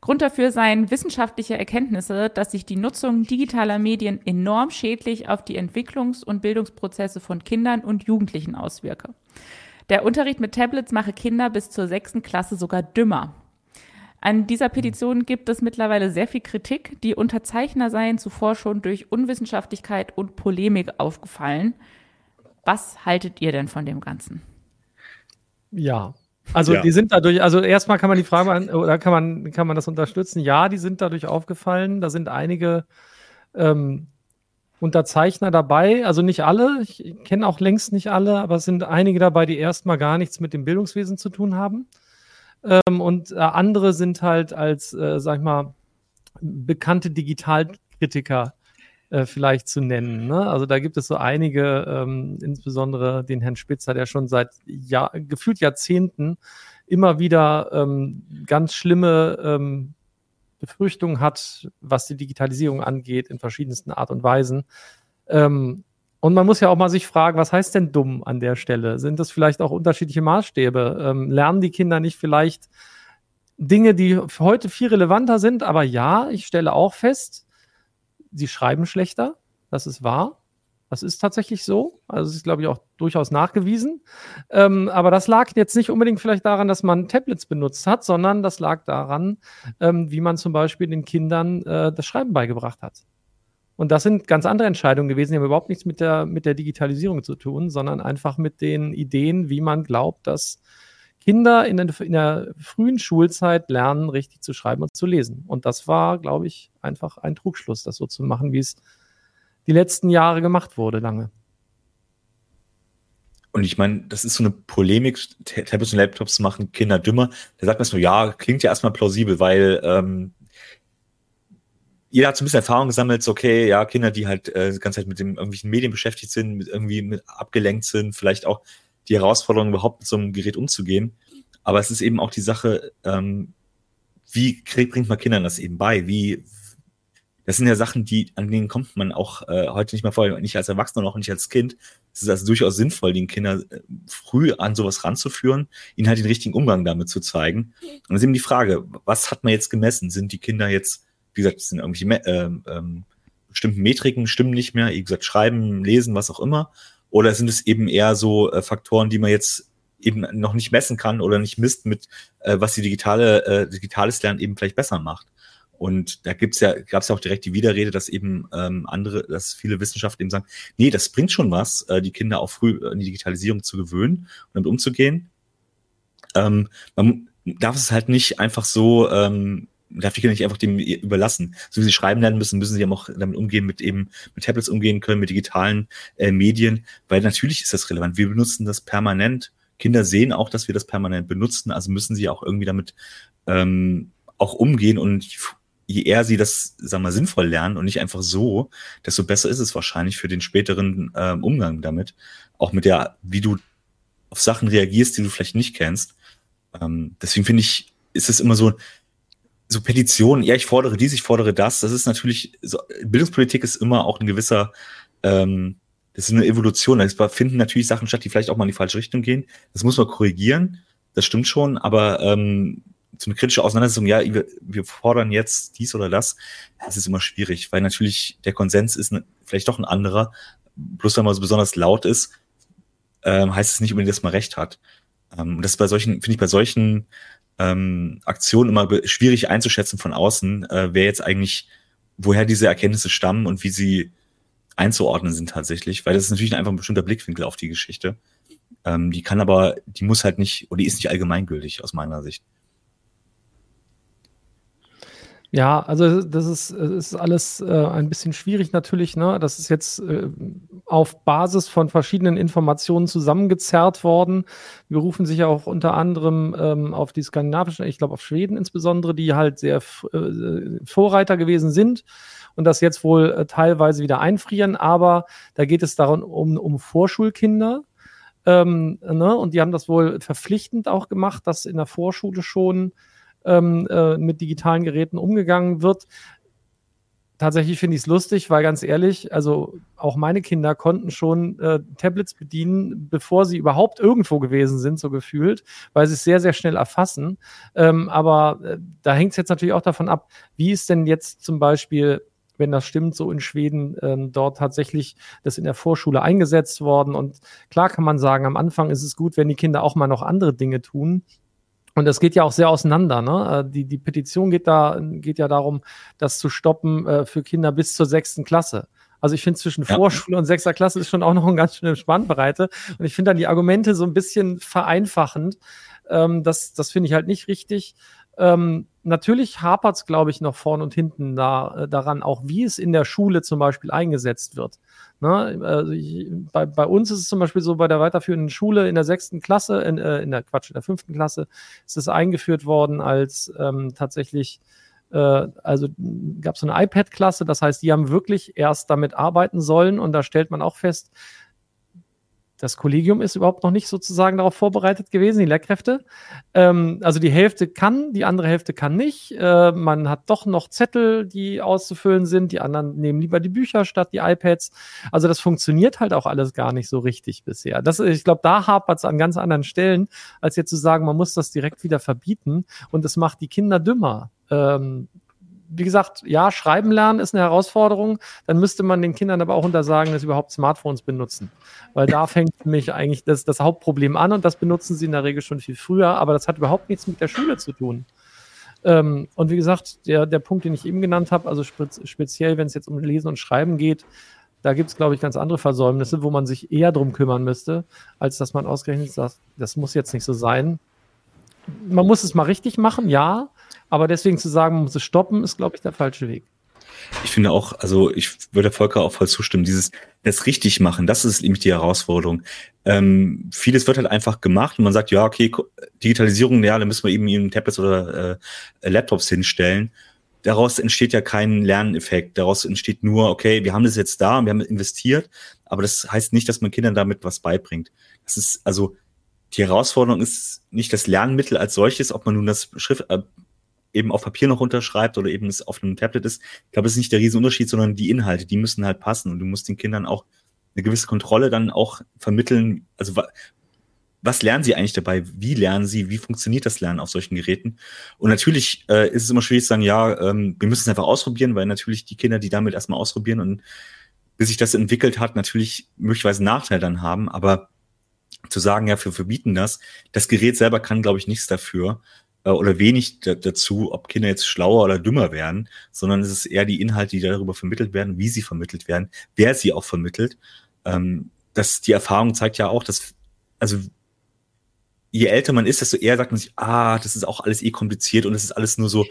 S1: Grund dafür seien wissenschaftliche Erkenntnisse, dass sich die Nutzung digitaler Medien enorm schädlich auf die Entwicklungs- und Bildungsprozesse von Kindern und Jugendlichen auswirke. Der Unterricht mit Tablets mache Kinder bis zur sechsten Klasse sogar dümmer. An dieser Petition gibt es mittlerweile sehr viel Kritik. Die Unterzeichner seien zuvor schon durch Unwissenschaftlichkeit und Polemik aufgefallen. Was haltet ihr denn von dem Ganzen?
S2: Ja, also ja. die sind dadurch, also erstmal kann man die Frage, oder kann man, kann man das unterstützen? Ja, die sind dadurch aufgefallen. Da sind einige ähm, Unterzeichner dabei, also nicht alle, ich kenne auch längst nicht alle, aber es sind einige dabei, die erstmal gar nichts mit dem Bildungswesen zu tun haben. Ähm, und äh, andere sind halt als, äh, sag ich mal, bekannte Digitalkritiker äh, vielleicht zu nennen. Ne? Also da gibt es so einige, ähm, insbesondere den Herrn Spitzer, der schon seit Jahr, gefühlt Jahrzehnten immer wieder ähm, ganz schlimme ähm, Befürchtungen hat, was die Digitalisierung angeht, in verschiedensten Art und Weisen. Ähm, und man muss ja auch mal sich fragen, was heißt denn dumm an der Stelle? Sind das vielleicht auch unterschiedliche Maßstäbe? Ähm, lernen die Kinder nicht vielleicht Dinge, die heute viel relevanter sind? Aber ja, ich stelle auch fest, sie schreiben schlechter. Das ist wahr. Das ist tatsächlich so. Also es ist, glaube ich, auch durchaus nachgewiesen. Ähm, aber das lag jetzt nicht unbedingt vielleicht daran, dass man Tablets benutzt hat, sondern das lag daran, ähm, wie man zum Beispiel den Kindern äh, das Schreiben beigebracht hat. Und das sind ganz andere Entscheidungen gewesen, die haben überhaupt nichts mit der, mit der Digitalisierung zu tun, sondern einfach mit den Ideen, wie man glaubt, dass Kinder in der, in der frühen Schulzeit lernen, richtig zu schreiben und zu lesen. Und das war, glaube ich, einfach ein Trugschluss, das so zu machen, wie es die letzten Jahre gemacht wurde, lange.
S3: Und ich meine, das ist so eine Polemik, Tablets und Laptops machen Kinder dümmer. Da sagt man so, ja, klingt ja erstmal plausibel, weil ähm, jeder hat so ein bisschen Erfahrung gesammelt, so, okay, ja, Kinder, die halt äh, die ganze Zeit mit dem irgendwelchen Medien beschäftigt sind, mit irgendwie mit abgelenkt sind, vielleicht auch die Herausforderung, überhaupt mit so einem Gerät umzugehen. Aber es ist eben auch die Sache, ähm, wie krieg, bringt man Kindern das eben bei? Wie, das sind ja Sachen, die, an denen kommt man auch äh, heute nicht mehr vor, nicht als Erwachsener, noch nicht als Kind. Es ist also durchaus sinnvoll, den Kindern äh, früh an sowas ranzuführen, ihnen halt den richtigen Umgang damit zu zeigen. Und dann ist eben die Frage, was hat man jetzt gemessen? Sind die Kinder jetzt, wie gesagt, sind irgendwelche ähm, ähm, bestimmten Metriken, stimmen nicht mehr, wie gesagt, schreiben, lesen, was auch immer. Oder sind es eben eher so äh, Faktoren, die man jetzt eben noch nicht messen kann oder nicht misst mit, äh, was die digitale, äh, digitales Lernen eben vielleicht besser macht. Und da gibt's ja, gab es ja auch direkt die Widerrede, dass eben ähm, andere, dass viele Wissenschaftler eben sagen, nee, das bringt schon was, äh, die Kinder auch früh in die Digitalisierung zu gewöhnen und damit umzugehen. Ähm, man darf es halt nicht einfach so ähm, darf die Kinder nicht einfach dem überlassen. So wie sie schreiben lernen müssen, müssen sie eben auch damit umgehen, mit eben mit Tablets umgehen können, mit digitalen äh, Medien, weil natürlich ist das relevant. Wir benutzen das permanent. Kinder sehen auch, dass wir das permanent benutzen, also müssen sie auch irgendwie damit ähm, auch umgehen und je eher sie das, sagen wir, sinnvoll lernen und nicht einfach so, desto besser ist es wahrscheinlich für den späteren äh, Umgang damit. Auch mit der, wie du auf Sachen reagierst, die du vielleicht nicht kennst. Ähm, deswegen finde ich, ist es immer so, so Petitionen, ja, ich fordere dies, ich fordere das, das ist natürlich, so, Bildungspolitik ist immer auch ein gewisser, ähm, das ist eine Evolution. Da finden natürlich Sachen statt, die vielleicht auch mal in die falsche Richtung gehen. Das muss man korrigieren, das stimmt schon, aber ähm, so eine kritische Auseinandersetzung, ja, wir, wir fordern jetzt dies oder das, das ist immer schwierig, weil natürlich der Konsens ist ne, vielleicht doch ein anderer. Bloß wenn man so besonders laut ist, ähm, heißt es nicht unbedingt, dass man recht hat. Ähm, und das ist bei solchen, finde ich, bei solchen ähm, Aktion immer schwierig einzuschätzen von außen, äh, wer jetzt eigentlich, woher diese Erkenntnisse stammen und wie sie einzuordnen sind tatsächlich, weil das ist natürlich einfach ein bestimmter Blickwinkel auf die Geschichte. Ähm, die kann aber, die muss halt nicht, oder die ist nicht allgemeingültig aus meiner Sicht.
S2: Ja, also das ist, ist alles äh, ein bisschen schwierig natürlich. Ne? Das ist jetzt äh, auf Basis von verschiedenen Informationen zusammengezerrt worden. Wir rufen sich ja auch unter anderem ähm, auf die skandinavischen, ich glaube auf Schweden insbesondere, die halt sehr äh, Vorreiter gewesen sind und das jetzt wohl äh, teilweise wieder einfrieren. Aber da geht es darum um, um Vorschulkinder. Ähm, ne? Und die haben das wohl verpflichtend auch gemacht, dass in der Vorschule schon ähm, äh, mit digitalen Geräten umgegangen wird. Tatsächlich finde ich es lustig, weil ganz ehrlich, also auch meine Kinder konnten schon äh, Tablets bedienen, bevor sie überhaupt irgendwo gewesen sind, so gefühlt, weil sie es sehr, sehr schnell erfassen. Ähm, aber äh, da hängt es jetzt natürlich auch davon ab, wie ist denn jetzt zum Beispiel wenn das stimmt, so in Schweden ähm, dort tatsächlich das in der Vorschule eingesetzt worden. Und klar kann man sagen, am Anfang ist es gut, wenn die Kinder auch mal noch andere Dinge tun. Und das geht ja auch sehr auseinander. Ne? Äh, die, die Petition geht, da, geht ja darum, das zu stoppen äh, für Kinder bis zur sechsten Klasse. Also ich finde zwischen ja. Vorschule und sechster Klasse ist schon auch noch ein ganz schöne Spannbreite. Und ich finde dann die Argumente so ein bisschen vereinfachend. Ähm, das das finde ich halt nicht richtig. Ähm, natürlich hapert es, glaube ich, noch vorn und hinten da, äh, daran, auch wie es in der Schule zum Beispiel eingesetzt wird. Ne? Also ich, bei, bei uns ist es zum Beispiel so, bei der weiterführenden Schule in der sechsten Klasse, in, äh, in der Quatsch, in der fünften Klasse ist es eingeführt worden als ähm, tatsächlich äh, also gab es so eine iPad-Klasse, das heißt, die haben wirklich erst damit arbeiten sollen und da stellt man auch fest, das Kollegium ist überhaupt noch nicht sozusagen darauf vorbereitet gewesen, die Lehrkräfte. Ähm, also die Hälfte kann, die andere Hälfte kann nicht. Äh, man hat doch noch Zettel, die auszufüllen sind. Die anderen nehmen lieber die Bücher statt die iPads. Also das funktioniert halt auch alles gar nicht so richtig bisher. Das, ich glaube, da hapert es an ganz anderen Stellen, als jetzt zu sagen, man muss das direkt wieder verbieten und es macht die Kinder dümmer. Ähm, wie gesagt, ja, schreiben lernen ist eine Herausforderung. Dann müsste man den Kindern aber auch untersagen, dass sie überhaupt Smartphones benutzen. Weil da fängt mich eigentlich das, das Hauptproblem an und das benutzen sie in der Regel schon viel früher. Aber das hat überhaupt nichts mit der Schule zu tun. Ähm, und wie gesagt, der, der Punkt, den ich eben genannt habe, also spe speziell, wenn es jetzt um Lesen und Schreiben geht, da gibt es, glaube ich, ganz andere Versäumnisse, wo man sich eher drum kümmern müsste, als dass man ausgerechnet sagt, das muss jetzt nicht so sein. Man muss es mal richtig machen, ja, aber deswegen zu sagen, man muss es stoppen, ist, glaube ich, der falsche Weg.
S3: Ich finde auch, also ich würde Volker auch voll zustimmen, dieses, das richtig machen, das ist nämlich die Herausforderung. Ähm, vieles wird halt einfach gemacht und man sagt, ja, okay, Digitalisierung, ja, da müssen wir eben eben Tablets oder äh, Laptops hinstellen. Daraus entsteht ja kein Lerneffekt. Daraus entsteht nur, okay, wir haben das jetzt da, wir haben investiert, aber das heißt nicht, dass man Kindern damit was beibringt. Das ist, also, die Herausforderung ist nicht das Lernmittel als solches, ob man nun das Schrift, äh, eben auf Papier noch unterschreibt oder eben es auf einem Tablet ist. Ich glaube, es ist nicht der Riesenunterschied, sondern die Inhalte, die müssen halt passen und du musst den Kindern auch eine gewisse Kontrolle dann auch vermitteln. Also was lernen sie eigentlich dabei? Wie lernen sie? Wie funktioniert das Lernen auf solchen Geräten? Und natürlich äh, ist es immer schwierig zu sagen, ja, ähm, wir müssen es einfach ausprobieren, weil natürlich die Kinder, die damit erstmal ausprobieren und bis sich das entwickelt hat, natürlich möglicherweise Nachteil dann haben. Aber zu sagen, ja, wir verbieten das, das Gerät selber kann, glaube ich, nichts dafür äh, oder wenig dazu, ob Kinder jetzt schlauer oder dümmer werden, sondern es ist eher die Inhalte, die darüber vermittelt werden, wie sie vermittelt werden, wer sie auch vermittelt. Ähm, das, die Erfahrung zeigt ja auch, dass, also je älter man ist, desto eher sagt man sich, ah, das ist auch alles eh kompliziert und das ist alles nur so,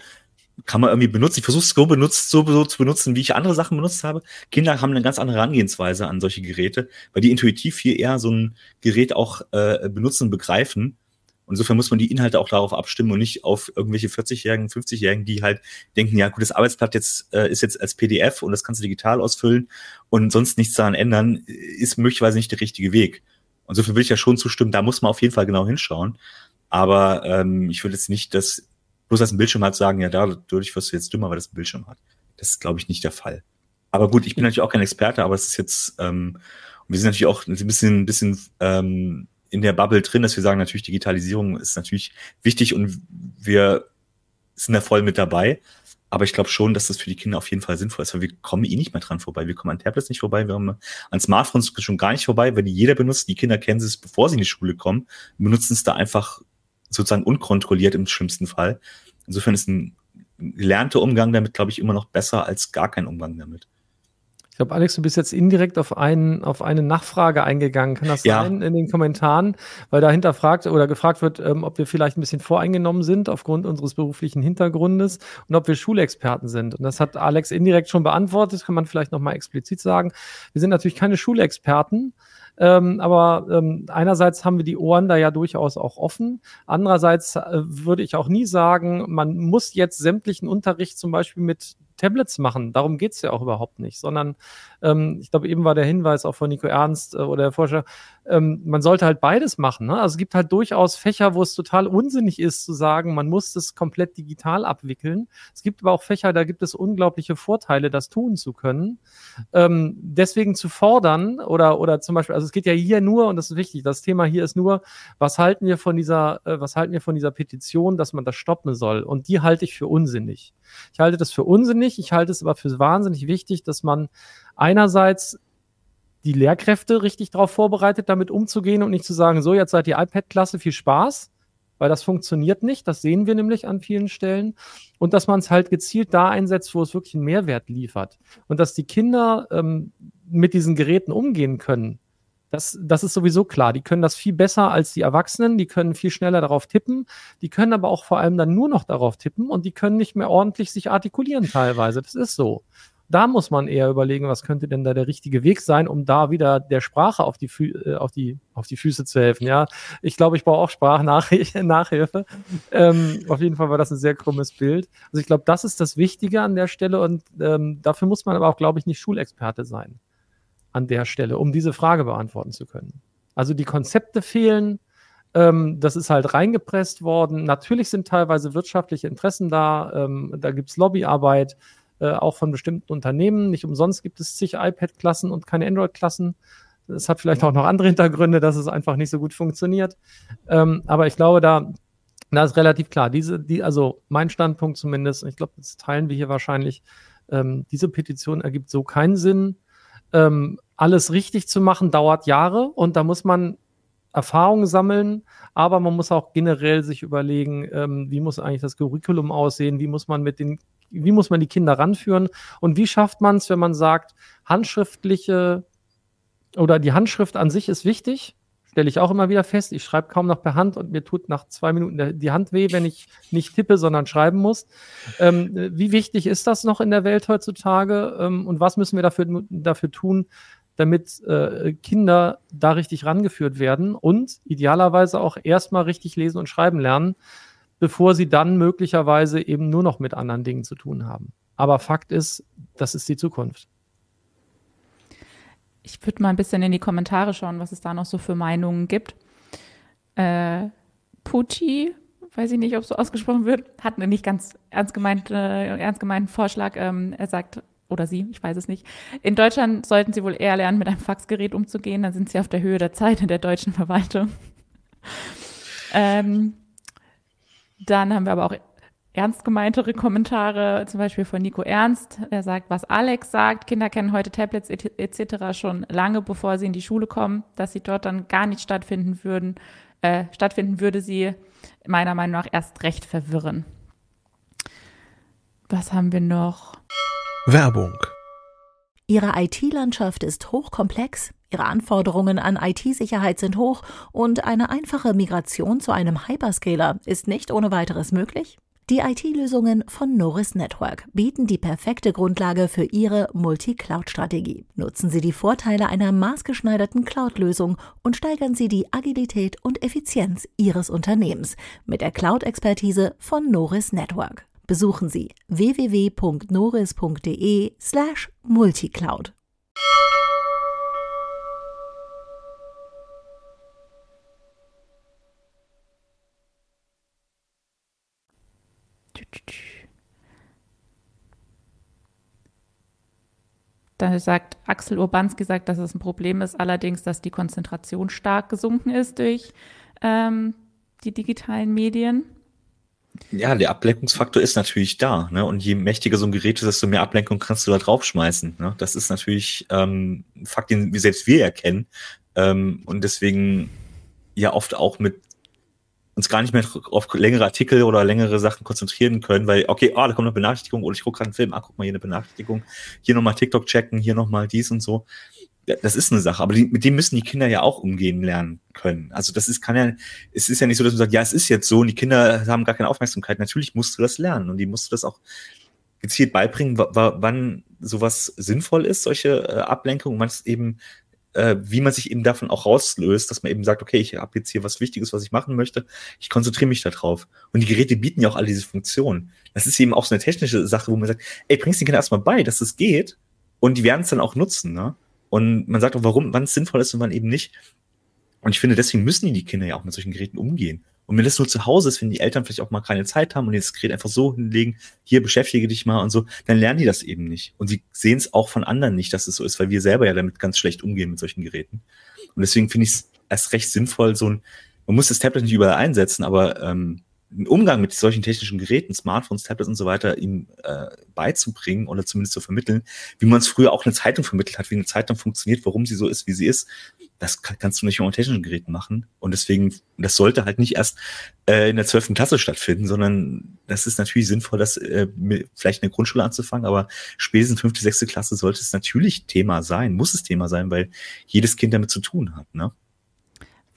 S3: kann man irgendwie benutzen. Ich versuche es so benutzt, so, so zu benutzen, wie ich andere Sachen benutzt habe. Kinder haben eine ganz andere Herangehensweise an solche Geräte, weil die intuitiv viel eher so ein Gerät auch äh, benutzen begreifen und insofern muss man die Inhalte auch darauf abstimmen und nicht auf irgendwelche 40-Jährigen, 50-Jährigen, die halt denken, ja, gut, das Arbeitsblatt jetzt äh, ist jetzt als PDF und das kannst du digital ausfüllen und sonst nichts daran ändern, ist möglicherweise nicht der richtige Weg. Und insofern will ich ja schon zustimmen, da muss man auf jeden Fall genau hinschauen. Aber ähm, ich würde jetzt nicht das, bloß als ein Bildschirm hat, sagen, ja, dadurch wirst du jetzt dümmer, weil das ein Bildschirm hat. Das ist, glaube ich, nicht der Fall. Aber gut, ich bin natürlich auch kein Experte, aber es ist jetzt, ähm, wir sind natürlich auch ein bisschen, ein bisschen ähm, in der Bubble drin, dass wir sagen, natürlich Digitalisierung ist natürlich wichtig und wir sind da voll mit dabei. Aber ich glaube schon, dass das für die Kinder auf jeden Fall sinnvoll ist, weil wir kommen eh nicht mehr dran vorbei. Wir kommen an Tablets nicht vorbei, wir kommen an Smartphones schon gar nicht vorbei, weil die jeder benutzt. Die Kinder kennen es, bevor sie in die Schule kommen, benutzen es da einfach sozusagen unkontrolliert im schlimmsten Fall. Insofern ist ein gelernter Umgang damit, glaube ich, immer noch besser als gar kein Umgang damit
S2: glaube, Alex, du bist jetzt indirekt auf, einen, auf eine Nachfrage eingegangen. Kann das ja. sein in den Kommentaren? Weil dahinter fragt oder gefragt wird, ähm, ob wir vielleicht ein bisschen voreingenommen sind aufgrund unseres beruflichen Hintergrundes und ob wir Schulexperten sind. Und das hat Alex indirekt schon beantwortet, kann man vielleicht nochmal explizit sagen. Wir sind natürlich keine Schulexperten. Ähm, aber ähm, einerseits haben wir die Ohren da ja durchaus auch offen. Andererseits äh, würde ich auch nie sagen, man muss jetzt sämtlichen Unterricht zum Beispiel mit Tablets machen. Darum geht's ja auch überhaupt nicht, sondern ähm, ich glaube, eben war der Hinweis auch von Nico Ernst äh, oder der Forscher, ähm, man sollte halt beides machen. Ne? Also es gibt halt durchaus Fächer, wo es total unsinnig ist zu sagen, man muss das komplett digital abwickeln. Es gibt aber auch Fächer, da gibt es unglaubliche Vorteile, das tun zu können. Ähm, deswegen zu fordern oder, oder zum Beispiel, also es geht ja hier nur, und das ist wichtig, das Thema hier ist nur, was halten wir von dieser, äh, was halten wir von dieser Petition, dass man das stoppen soll? Und die halte ich für unsinnig. Ich halte das für unsinnig, ich halte es aber für wahnsinnig wichtig, dass man einerseits die Lehrkräfte richtig darauf vorbereitet, damit umzugehen und nicht zu sagen, so, jetzt seid ihr iPad-Klasse, viel Spaß, weil das funktioniert nicht. Das sehen wir nämlich an vielen Stellen. Und dass man es halt gezielt da einsetzt, wo es wirklich einen Mehrwert liefert. Und dass die Kinder ähm, mit diesen Geräten umgehen können. Das, das ist sowieso klar. Die können das viel besser als die Erwachsenen. Die können viel schneller darauf tippen. Die können aber auch vor allem dann nur noch darauf tippen und die können nicht mehr ordentlich sich artikulieren teilweise. Das ist so. da muss man eher überlegen, was könnte denn da der richtige Weg sein, um da wieder der Sprache auf die, Fü äh, auf die, auf die Füße zu helfen. Ja, ich glaube, ich brauche auch Sprachnachhilfe. Ähm, auf jeden Fall war das ein sehr krummes Bild. Also ich glaube, das ist das Wichtige an der Stelle und ähm, dafür muss man aber auch, glaube ich, nicht Schulexperte sein an der Stelle, um diese Frage beantworten zu können. Also die Konzepte fehlen, ähm, das ist halt reingepresst worden. Natürlich sind teilweise wirtschaftliche Interessen da, ähm, da gibt es Lobbyarbeit, äh, auch von bestimmten Unternehmen. Nicht umsonst gibt es zig iPad-Klassen und keine Android-Klassen. Das hat vielleicht auch noch andere Hintergründe, dass es einfach nicht so gut funktioniert. Ähm, aber ich glaube, da, da ist relativ klar. Diese, die, also mein Standpunkt zumindest, ich glaube, das teilen wir hier wahrscheinlich, ähm, diese Petition ergibt so keinen Sinn. Ähm, alles richtig zu machen dauert Jahre und da muss man Erfahrungen sammeln, aber man muss auch generell sich überlegen, ähm, wie muss eigentlich das Curriculum aussehen, wie muss man mit den, wie muss man die Kinder ranführen und wie schafft man es, wenn man sagt, handschriftliche oder die Handschrift an sich ist wichtig, stelle ich auch immer wieder fest. Ich schreibe kaum noch per Hand und mir tut nach zwei Minuten die Hand weh, wenn ich nicht tippe, sondern schreiben muss. Ähm, wie wichtig ist das noch in der Welt heutzutage ähm, und was müssen wir dafür, dafür tun, damit äh, Kinder da richtig rangeführt werden und idealerweise auch erstmal richtig lesen und schreiben lernen, bevor sie dann möglicherweise eben nur noch mit anderen Dingen zu tun haben. Aber Fakt ist, das ist die Zukunft.
S1: Ich würde mal ein bisschen in die Kommentare schauen, was es da noch so für Meinungen gibt. Äh, Pucci, weiß ich nicht, ob so ausgesprochen wird, hat einen nicht ganz ernst, gemeint, äh, ernst gemeinten Vorschlag. Ähm, er sagt, oder sie, ich weiß es nicht. In Deutschland sollten sie wohl eher lernen, mit einem Faxgerät umzugehen. Dann sind sie auf der Höhe der Zeit in der deutschen Verwaltung. ähm, dann haben wir aber auch ernst gemeintere Kommentare, zum Beispiel von Nico Ernst. Er sagt, was Alex sagt, Kinder kennen heute Tablets etc. schon lange, bevor sie in die Schule kommen, dass sie dort dann gar nicht stattfinden würden, äh, stattfinden würde sie meiner Meinung nach erst recht verwirren. Was haben wir noch?
S5: Werbung.
S6: Ihre IT-Landschaft ist hochkomplex, Ihre Anforderungen an IT-Sicherheit sind hoch und eine einfache Migration zu einem Hyperscaler ist nicht ohne weiteres möglich? Die IT-Lösungen von Norris Network bieten die perfekte Grundlage für Ihre Multi-Cloud-Strategie. Nutzen Sie die Vorteile einer maßgeschneiderten Cloud-Lösung und steigern Sie die Agilität und Effizienz Ihres Unternehmens mit der Cloud-Expertise von Norris Network besuchen Sie www.noris.de slash multicloud.
S1: Da sagt Axel Urbanski sagt, dass es ein Problem ist, allerdings, dass die Konzentration stark gesunken ist durch ähm, die digitalen Medien.
S3: Ja, der Ablenkungsfaktor ist natürlich da. Ne? Und je mächtiger so ein Gerät ist, desto mehr Ablenkung kannst du da draufschmeißen. Ne? Das ist natürlich ähm, ein Fakt, den wir selbst wir erkennen. Ähm, und deswegen ja oft auch mit uns gar nicht mehr auf längere Artikel oder längere Sachen konzentrieren können, weil, okay, ah, da kommt eine Benachrichtigung oder ich gucke gerade einen Film, ah, guck mal hier eine Benachrichtigung, hier nochmal TikTok checken, hier nochmal dies und so das ist eine Sache, aber die, mit dem müssen die Kinder ja auch umgehen lernen können. Also das ist, kann ja, es ist ja nicht so, dass man sagt, ja, es ist jetzt so und die Kinder haben gar keine Aufmerksamkeit. Natürlich musst du das lernen und die musst du das auch gezielt beibringen, wann sowas sinnvoll ist, solche äh, Ablenkungen, wann es eben, äh, wie man sich eben davon auch rauslöst, dass man eben sagt, okay, ich habe jetzt hier was Wichtiges, was ich machen möchte, ich konzentriere mich darauf. Und die Geräte bieten ja auch all diese Funktionen. Das ist eben auch so eine technische Sache, wo man sagt, ey, bringst den Kindern erstmal bei, dass es geht und die werden es dann auch nutzen, ne? Und man sagt auch, warum, wann es sinnvoll ist und wann eben nicht. Und ich finde, deswegen müssen die Kinder ja auch mit solchen Geräten umgehen. Und wenn das nur zu Hause ist, wenn die Eltern vielleicht auch mal keine Zeit haben und das Gerät einfach so hinlegen, hier beschäftige dich mal und so, dann lernen die das eben nicht. Und sie sehen es auch von anderen nicht, dass es so ist, weil wir selber ja damit ganz schlecht umgehen mit solchen Geräten. Und deswegen finde ich es erst recht sinnvoll, so ein, man muss das Tablet nicht überall einsetzen, aber ähm, Umgang mit solchen technischen Geräten, Smartphones, Tablets und so weiter, ihm äh, beizubringen oder zumindest zu vermitteln, wie man es früher auch eine Zeitung vermittelt hat, wie eine Zeitung funktioniert, warum sie so ist, wie sie ist. Das kann, kannst du nicht mit technischen Geräten machen. Und deswegen, das sollte halt nicht erst äh, in der zwölften Klasse stattfinden, sondern das ist natürlich sinnvoll, das äh, vielleicht in der Grundschule anzufangen, aber spätestens fünfte, sechste Klasse sollte es natürlich Thema sein, muss es Thema sein, weil jedes Kind damit zu tun hat. Ne?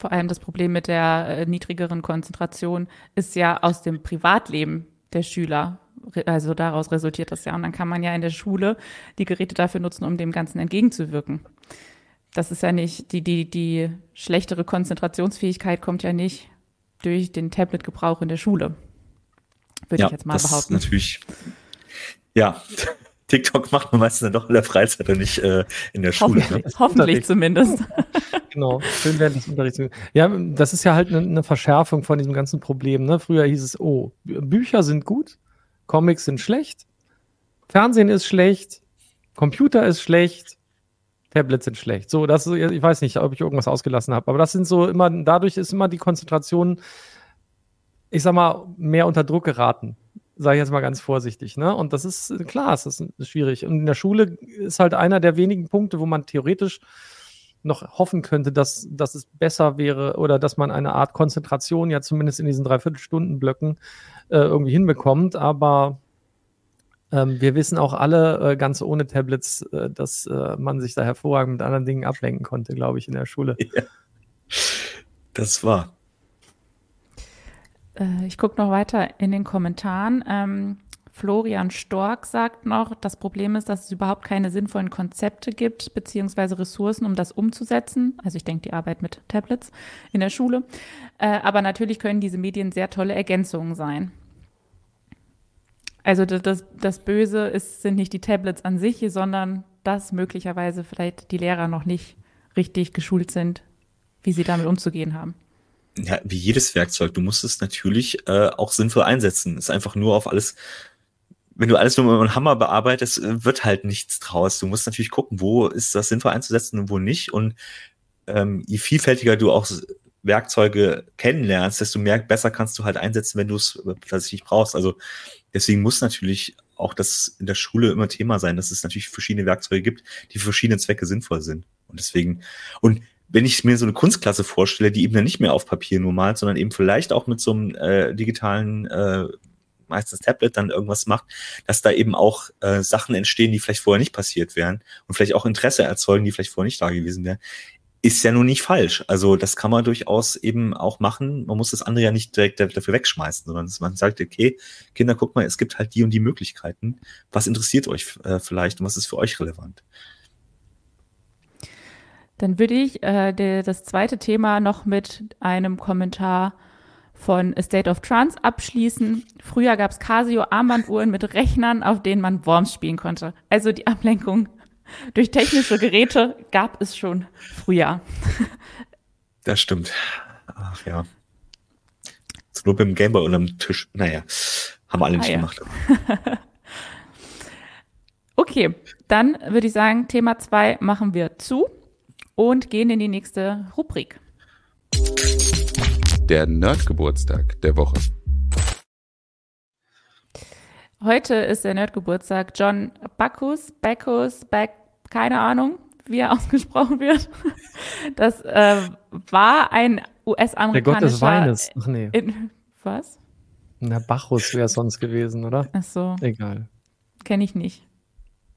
S1: Vor allem das Problem mit der äh, niedrigeren Konzentration ist ja aus dem Privatleben der Schüler also daraus resultiert das ja. Und dann kann man ja in der Schule die Geräte dafür nutzen, um dem Ganzen entgegenzuwirken. Das ist ja nicht, die, die, die schlechtere Konzentrationsfähigkeit kommt ja nicht durch den Tablet-Gebrauch in der Schule. Würde ja, ich jetzt mal das behaupten.
S3: Natürlich, ja, TikTok macht man meistens dann doch in der Freizeit und nicht äh, in der Schule.
S1: Hoffentlich, ne? hoffentlich zumindest.
S2: genau, schön während des Unterrichts. Ja, das ist ja halt eine, eine Verschärfung von diesem ganzen Problem. Ne? Früher hieß es, oh, Bücher sind gut, Comics sind schlecht, Fernsehen ist schlecht, Computer ist schlecht, Tablets sind schlecht. So, das ist, ich weiß nicht, ob ich irgendwas ausgelassen habe, aber das sind so immer, dadurch ist immer die Konzentration, ich sag mal, mehr unter Druck geraten sage ich jetzt mal ganz vorsichtig. Ne? Und das ist klar, es ist schwierig. Und in der Schule ist halt einer der wenigen Punkte, wo man theoretisch noch hoffen könnte, dass, dass es besser wäre oder dass man eine Art Konzentration ja zumindest in diesen Dreiviertelstundenblöcken äh, irgendwie hinbekommt. Aber ähm, wir wissen auch alle, äh, ganz ohne Tablets, äh, dass äh, man sich da hervorragend mit anderen Dingen ablenken konnte, glaube ich, in der Schule. Ja.
S3: Das war.
S1: Äh, ich gucke noch weiter in den Kommentaren. Ähm, Florian Stork sagt noch, das Problem ist, dass es überhaupt keine sinnvollen Konzepte gibt, beziehungsweise Ressourcen, um das umzusetzen. Also ich denke die Arbeit mit Tablets in der Schule. Äh, aber natürlich können diese Medien sehr tolle Ergänzungen sein. Also das, das Böse ist, sind nicht die Tablets an sich, sondern dass möglicherweise vielleicht die Lehrer noch nicht richtig geschult sind, wie sie damit umzugehen haben
S3: ja, wie jedes Werkzeug, du musst es natürlich äh, auch sinnvoll einsetzen. ist einfach nur auf alles, wenn du alles nur mit einem Hammer bearbeitest, äh, wird halt nichts draus. Du musst natürlich gucken, wo ist das sinnvoll einzusetzen und wo nicht. Und ähm, je vielfältiger du auch Werkzeuge kennenlernst, desto mehr besser kannst du halt einsetzen, wenn du es tatsächlich brauchst. Also deswegen muss natürlich auch das in der Schule immer Thema sein, dass es natürlich verschiedene Werkzeuge gibt, die für verschiedene Zwecke sinnvoll sind. Und deswegen, und wenn ich mir so eine Kunstklasse vorstelle, die eben dann nicht mehr auf Papier nur malt, sondern eben vielleicht auch mit so einem äh, digitalen, äh, meistens Tablet dann irgendwas macht, dass da eben auch äh, Sachen entstehen, die vielleicht vorher nicht passiert wären und vielleicht auch Interesse erzeugen, die vielleicht vorher nicht da gewesen wären, ist ja nun nicht falsch. Also das kann man durchaus eben auch machen. Man muss das andere ja nicht direkt dafür wegschmeißen, sondern dass man sagt, okay, Kinder, guck mal, es gibt halt die und die Möglichkeiten. Was interessiert euch äh, vielleicht und was ist für euch relevant?
S1: Dann würde ich äh, der, das zweite Thema noch mit einem Kommentar von A State of Trance abschließen. Früher gab es Casio-Armbanduhren mit Rechnern, auf denen man Worms spielen konnte. Also die Ablenkung durch technische Geräte gab es schon früher.
S3: Das stimmt. Ach ja. So nur beim Gameboy unterm Tisch. Naja, haben alle nicht ah, ja. gemacht.
S1: okay, dann würde ich sagen, Thema 2 machen wir zu und gehen in die nächste Rubrik.
S4: Der Nerdgeburtstag der Woche.
S1: Heute ist der Nerdgeburtstag John Bacchus, Bacchus, Back, keine Ahnung, wie er ausgesprochen wird. Das äh, war ein US-amerikanischer. Der Gott des Weines. Ach nee. In, was?
S2: Na, Bacchus wäre sonst gewesen, oder?
S1: Ach so.
S2: Egal.
S1: Kenne ich nicht.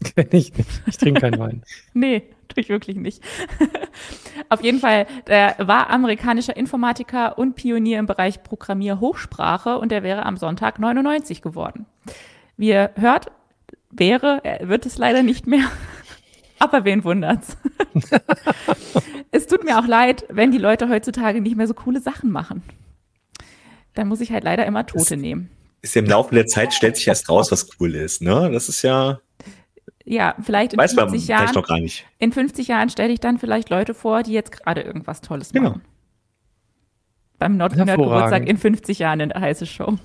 S2: Kenn ich nicht. Ich trinke keinen Wein.
S1: nee, tue ich wirklich nicht. Auf jeden Fall, der war amerikanischer Informatiker und Pionier im Bereich Programmierhochsprache und der wäre am Sonntag 99 geworden. Wie ihr hört, wäre, er wird es leider nicht mehr. Aber wen wundert's? es tut mir auch leid, wenn die Leute heutzutage nicht mehr so coole Sachen machen. Dann muss ich halt leider immer Tote nehmen.
S3: Ist ja im Laufe der Zeit stellt sich erst raus, was cool ist, ne? Das ist ja
S1: ja, vielleicht in Weiß 50 Jahren. Noch gar nicht. In 50 Jahren stelle ich dann vielleicht Leute vor, die jetzt gerade irgendwas Tolles genau. machen. Beim Nord Geburtstag in 50 Jahren in der heiße Show.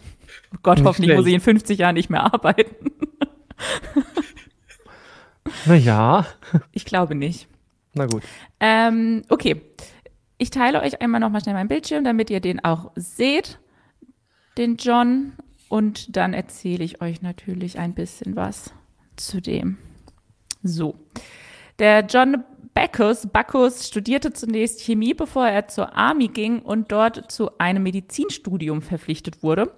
S1: Oh Gott, nicht hoffentlich schlecht. muss ich in 50 Jahren nicht mehr arbeiten.
S2: naja.
S1: Ich glaube nicht.
S2: Na gut.
S1: Ähm, okay. Ich teile euch einmal nochmal schnell meinen Bildschirm, damit ihr den auch seht, den John. Und dann erzähle ich euch natürlich ein bisschen was zu dem. So. Der John Bacchus. Bacchus studierte zunächst Chemie, bevor er zur Army ging und dort zu einem Medizinstudium verpflichtet wurde.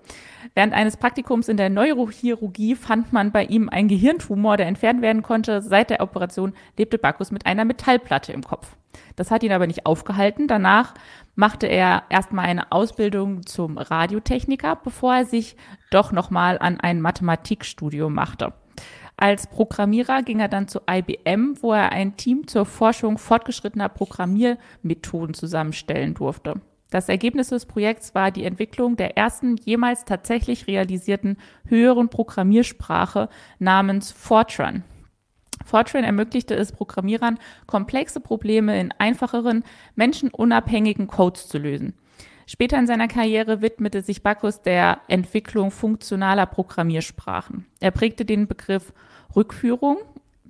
S1: Während eines Praktikums in der Neurochirurgie fand man bei ihm einen Gehirntumor, der entfernt werden konnte. Seit der Operation lebte Bacchus mit einer Metallplatte im Kopf. Das hat ihn aber nicht aufgehalten. Danach machte er erstmal eine Ausbildung zum Radiotechniker, bevor er sich doch nochmal an ein Mathematikstudium machte. Als Programmierer ging er dann zu IBM, wo er ein Team zur Forschung fortgeschrittener Programmiermethoden zusammenstellen durfte. Das Ergebnis des Projekts war die Entwicklung der ersten jemals tatsächlich realisierten höheren Programmiersprache namens Fortran. Fortran ermöglichte es Programmierern, komplexe Probleme in einfacheren, menschenunabhängigen Codes zu lösen. Später in seiner Karriere widmete sich Bacchus der Entwicklung funktionaler Programmiersprachen. Er prägte den Begriff Rückführung,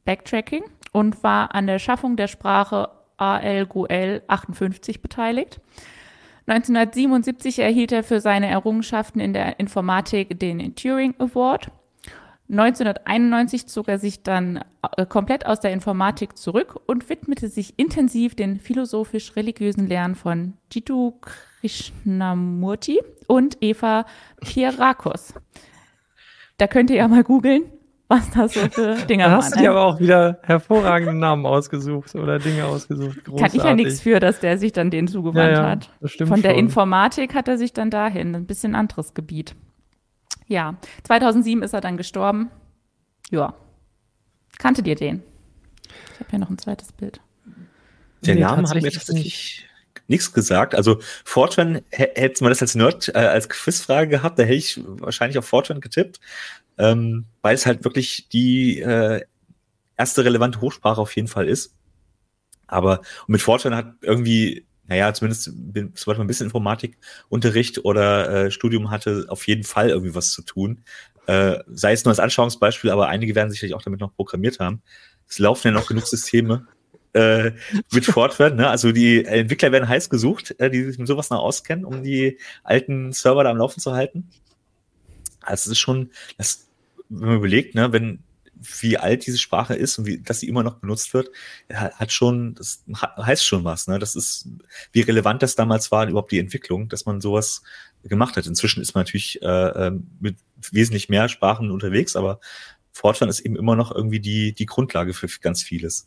S1: Backtracking und war an der Schaffung der Sprache ALGOL 58 beteiligt. 1977 erhielt er für seine Errungenschaften in der Informatik den Turing Award. 1991 zog er sich dann äh, komplett aus der Informatik zurück und widmete sich intensiv den philosophisch-religiösen Lehren von Jiddu Krishnamurti und Eva Pierakos. Da könnt ihr ja mal googeln, was das so für Dinge waren.
S2: Da hast du dir aber auch wieder hervorragende Namen ausgesucht oder Dinge ausgesucht.
S1: Großartig. Kann ich ja nichts für, dass der sich dann den zugewandt ja, ja, hat. Von der schon. Informatik hat er sich dann dahin, ein bisschen anderes Gebiet. Ja, 2007 ist er dann gestorben. Ja. Kanntet ihr den? Ich habe hier noch ein zweites Bild.
S3: Der nee, Name hat mir tatsächlich nichts gesagt. Also Fortran, hätte man das als Nerd, äh, als Quizfrage gehabt, da hätte ich wahrscheinlich auf Fortran getippt, ähm, weil es halt wirklich die äh, erste relevante Hochsprache auf jeden Fall ist. Aber mit Fortran hat irgendwie, naja, zumindest sobald man ein bisschen Informatikunterricht oder äh, Studium hatte, auf jeden Fall irgendwie was zu tun. Äh, sei es nur als Anschauungsbeispiel, aber einige werden sicherlich auch damit noch programmiert haben. Es laufen ja noch genug Systeme äh, mit Fortran. Ne? Also die Entwickler werden heiß gesucht, äh, die sich mit sowas noch auskennen, um die alten Server da am Laufen zu halten. Also es ist schon, das, wenn man überlegt, ne, wenn wie alt diese Sprache ist und wie, dass sie immer noch benutzt wird, hat schon, das heißt schon was. Ne? Das ist, wie relevant das damals war, überhaupt die Entwicklung, dass man sowas gemacht hat. Inzwischen ist man natürlich äh, ähm, mit wesentlich mehr Sprachen unterwegs, aber Fortran ist eben immer noch irgendwie die, die Grundlage für ganz vieles.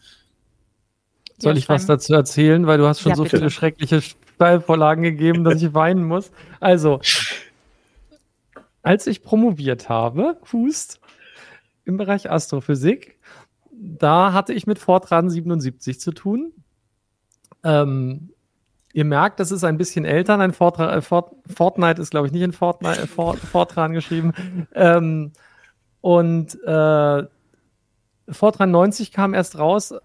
S2: Soll ich was dazu erzählen? Weil du hast schon ja, so bitte. viele schreckliche Steilvorlagen gegeben, dass ich weinen muss. Also, als ich promoviert habe, Hust, im Bereich Astrophysik, da hatte ich mit Fortran 77 zu tun. Ähm, ihr merkt, das ist ein bisschen älter. Ein äh, Fort, Fortnite ist, glaube ich, nicht in Fortnite, äh, Fort, Fortran geschrieben. Ähm, und äh, Fortran 90 kam erst raus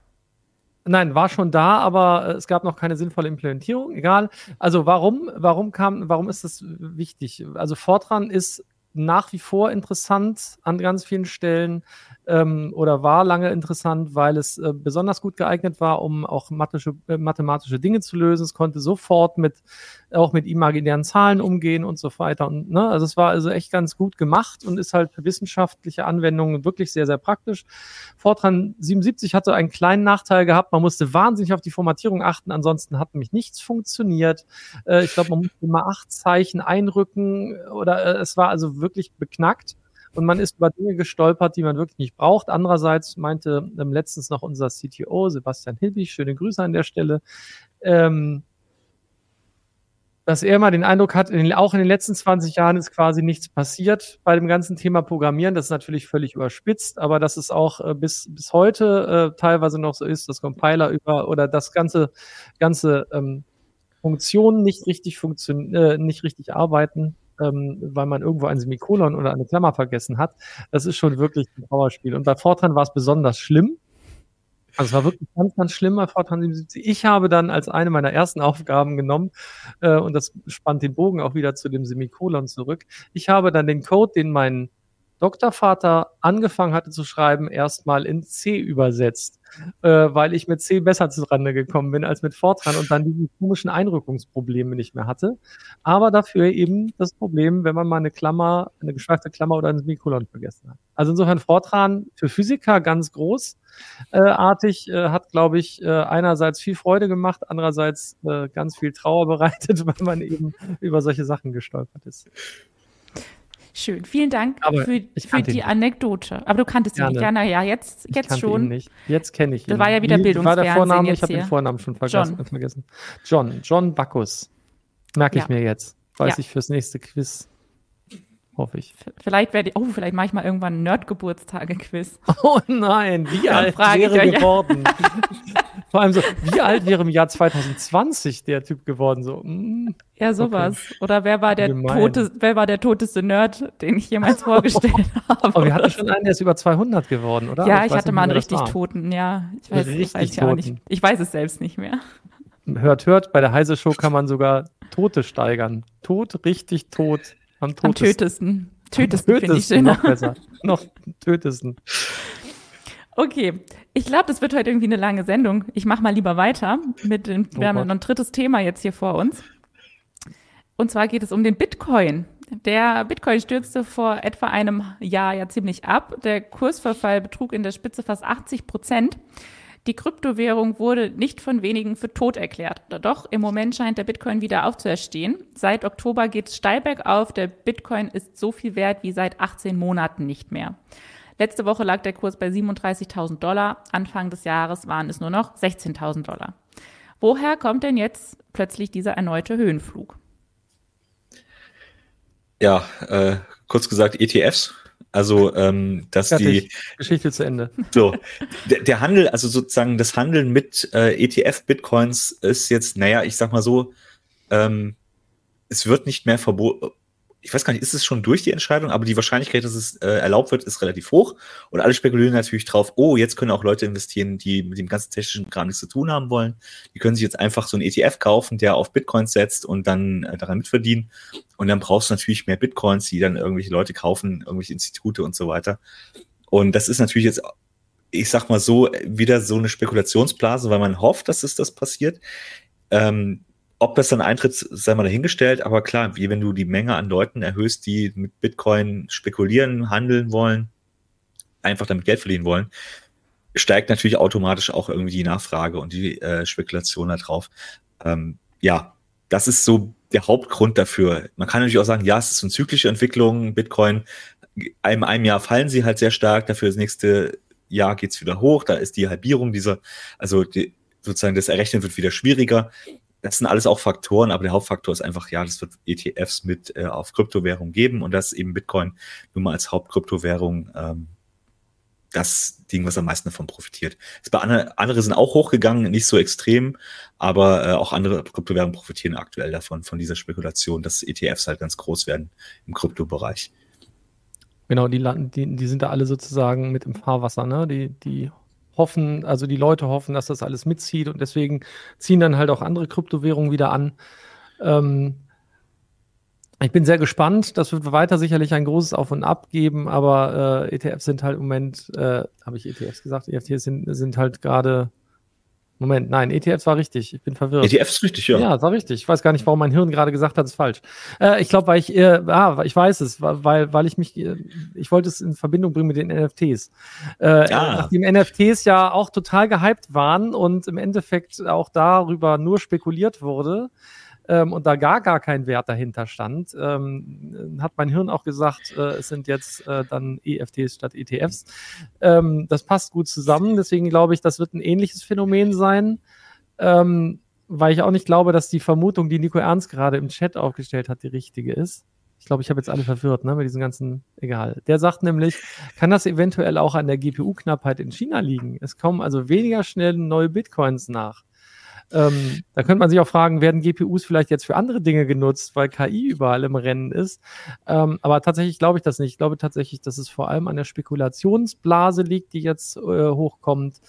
S2: Nein, war schon da, aber äh, es gab noch keine sinnvolle Implementierung. Egal. Also warum, warum kam, warum ist das wichtig? Also Fortran ist nach wie vor interessant an ganz vielen Stellen ähm, oder war lange interessant, weil es äh, besonders gut geeignet war, um auch mathische, äh, mathematische Dinge zu lösen. Es konnte sofort mit auch mit imaginären Zahlen umgehen und so weiter. Und, ne, also es war also echt ganz gut gemacht und ist halt für wissenschaftliche Anwendungen wirklich sehr, sehr praktisch. Fortran 77 hatte einen kleinen Nachteil gehabt. Man musste wahnsinnig auf die Formatierung achten. Ansonsten hat nämlich nichts funktioniert. Äh, ich glaube, man musste immer acht Zeichen einrücken oder äh, es war also wirklich beknackt und man ist über Dinge gestolpert, die man wirklich nicht braucht. Andererseits meinte ähm, letztens noch unser CTO, Sebastian Hilbig, schöne Grüße an der Stelle, ähm, dass er mal den Eindruck hat, in den, auch in den letzten 20 Jahren ist quasi nichts passiert bei dem ganzen Thema Programmieren. Das ist natürlich völlig überspitzt, aber dass es auch äh, bis, bis heute äh, teilweise noch so ist, dass Compiler über oder das ganze, ganze ähm, Funktionen nicht richtig funktionieren, äh, nicht richtig arbeiten, ähm, weil man irgendwo ein Semikolon oder eine Klammer vergessen hat. Das ist schon wirklich ein Powerspiel. Und bei Fortran war es besonders schlimm, also es war wirklich ganz, ganz schlimm bei Fortran 77. Ich habe dann als eine meiner ersten Aufgaben genommen, äh, und das spannt den Bogen auch wieder zu dem Semikolon zurück. Ich habe dann den Code, den mein Doktorvater angefangen hatte zu schreiben, erstmal in C übersetzt, äh, weil ich mit C besser zurande gekommen bin als mit Fortran und dann diese komischen Einrückungsprobleme nicht mehr hatte. Aber dafür eben das Problem, wenn man mal eine Klammer, eine geschweifte Klammer oder ein Semikolon vergessen hat. Also insofern Fortran für Physiker ganz großartig, äh, äh, hat, glaube ich, äh, einerseits viel Freude gemacht, andererseits äh, ganz viel Trauer bereitet, weil man eben über solche Sachen gestolpert ist.
S1: Schön, vielen Dank Aber für, für die Anekdote. Aber du kanntest ihn nicht. Ja, naja, jetzt, jetzt schon. Ihn
S2: nicht. Jetzt kenne ich ihn.
S1: Das war ja wieder Bildungsfernsehen. War der
S2: Vorname? Ich habe den Vornamen schon vergessen. John. vergessen. John, John Bacchus. Merke ich ja. mir jetzt. Weiß ja. ich fürs nächste Quiz. Hoffe ich.
S1: Vielleicht werde ich, oh, vielleicht mache ich mal irgendwann ein Nerd-Geburtstage-Quiz.
S2: Oh nein, wie alt wäre geworden? Vor allem so, wie alt wäre im Jahr 2020 der Typ geworden? So,
S1: mm, ja, sowas. Okay. Oder wer war der tote, wer war der toteste Nerd, den ich jemals vorgestellt habe?
S2: Aber wir hatten schon einen, der ist über 200 geworden, oder?
S1: Ja, ich, ich hatte mal einen richtig toten, ja. Ich weiß, richtig ich weiß auch nicht. Ich weiß es selbst nicht mehr.
S2: Hört, hört, bei der Heise Show kann man sogar Tote steigern. Tot, richtig tot.
S1: Am, am tötesten. Tötesten, tötesten finde ich schöner.
S2: Noch besser. noch tötesten.
S1: Okay, ich glaube, das wird heute irgendwie eine lange Sendung. Ich mache mal lieber weiter. Mit dem, oh wir haben noch ein drittes Thema jetzt hier vor uns. Und zwar geht es um den Bitcoin. Der Bitcoin stürzte vor etwa einem Jahr ja ziemlich ab. Der Kursverfall betrug in der Spitze fast 80 Prozent. Die Kryptowährung wurde nicht von wenigen für tot erklärt. Doch im Moment scheint der Bitcoin wieder aufzuerstehen. Seit Oktober geht es steil bergauf. Der Bitcoin ist so viel wert wie seit 18 Monaten nicht mehr. Letzte Woche lag der Kurs bei 37.000 Dollar. Anfang des Jahres waren es nur noch 16.000 Dollar. Woher kommt denn jetzt plötzlich dieser erneute Höhenflug?
S3: Ja, äh, kurz gesagt ETFs. Also, ähm, dass Fertig. die
S2: Geschichte zu Ende.
S3: So, der, der Handel, also sozusagen das Handeln mit äh, ETF-Bitcoins ist jetzt, naja, ich sag mal so, ähm, es wird nicht mehr verboten ich weiß gar nicht, ist es schon durch die Entscheidung, aber die Wahrscheinlichkeit, dass es äh, erlaubt wird, ist relativ hoch. Und alle spekulieren natürlich drauf, oh, jetzt können auch Leute investieren, die mit dem ganzen technischen Kram nichts zu tun haben wollen. Die können sich jetzt einfach so einen ETF kaufen, der auf Bitcoins setzt und dann äh, daran mitverdienen. Und dann brauchst du natürlich mehr Bitcoins, die dann irgendwelche Leute kaufen, irgendwelche Institute und so weiter. Und das ist natürlich jetzt, ich sag mal so, wieder so eine Spekulationsblase, weil man hofft, dass es das passiert. Ähm, ob das dann eintritt, sei mal dahingestellt, aber klar, wie wenn du die Menge an Leuten erhöhst, die mit Bitcoin spekulieren, handeln wollen, einfach damit Geld verdienen wollen, steigt natürlich automatisch auch irgendwie die Nachfrage und die äh, Spekulation da drauf. Ähm, ja, das ist so der Hauptgrund dafür. Man kann natürlich auch sagen, ja, es ist eine zyklische Entwicklung. Bitcoin, in einem Jahr fallen sie halt sehr stark, dafür das nächste Jahr geht's wieder hoch, da ist die Halbierung dieser, also die, sozusagen das Errechnen wird wieder schwieriger das sind alles auch Faktoren, aber der Hauptfaktor ist einfach, ja, das wird ETFs mit äh, auf Kryptowährung geben und das eben Bitcoin nun mal als Hauptkryptowährung ähm, das Ding, was am meisten davon profitiert. bei andere, andere sind auch hochgegangen, nicht so extrem, aber äh, auch andere Kryptowährungen profitieren aktuell davon, von dieser Spekulation, dass ETFs halt ganz groß werden im Kryptobereich.
S2: Genau, die, die, die sind da alle sozusagen mit im Fahrwasser, ne? Die, die hoffen, also die Leute hoffen, dass das alles mitzieht und deswegen ziehen dann halt auch andere Kryptowährungen wieder an. Ähm, ich bin sehr gespannt. Das wird weiter sicherlich ein großes Auf und Ab geben, aber äh, ETFs sind halt im Moment, äh, habe ich ETFs gesagt? ETFs sind, sind halt gerade Moment, nein, ETFs war richtig. Ich bin verwirrt.
S3: ETFs ist richtig, ja.
S2: Ja, war richtig. Ich weiß gar nicht, warum mein Hirn gerade gesagt hat, es ist falsch. Äh, ich glaube, weil ich, äh, ah, ich weiß es, weil, weil ich mich, äh, ich wollte es in Verbindung bringen mit den NFTs. Äh, ah. Nachdem NFTs ja auch total gehypt waren und im Endeffekt auch darüber nur spekuliert wurde, ähm, und da gar, gar kein Wert dahinter stand, ähm, hat mein Hirn auch gesagt, äh, es sind jetzt äh, dann EFTs statt ETFs. Ähm, das passt gut zusammen, deswegen glaube ich, das wird ein ähnliches Phänomen sein. Ähm, weil ich auch nicht glaube, dass die Vermutung, die Nico Ernst gerade im Chat aufgestellt hat, die richtige ist. Ich glaube, ich habe jetzt alle verwirrt, ne, mit diesen ganzen, egal. Der sagt nämlich, kann das eventuell auch an der GPU-Knappheit in China liegen? Es kommen also weniger schnell neue Bitcoins nach. Ähm, da könnte man sich auch fragen, werden GPUs vielleicht jetzt für andere Dinge genutzt, weil KI überall im Rennen ist? Ähm, aber tatsächlich glaube ich das nicht. Ich glaube tatsächlich, dass es vor allem an der Spekulationsblase liegt, die jetzt äh, hochkommt.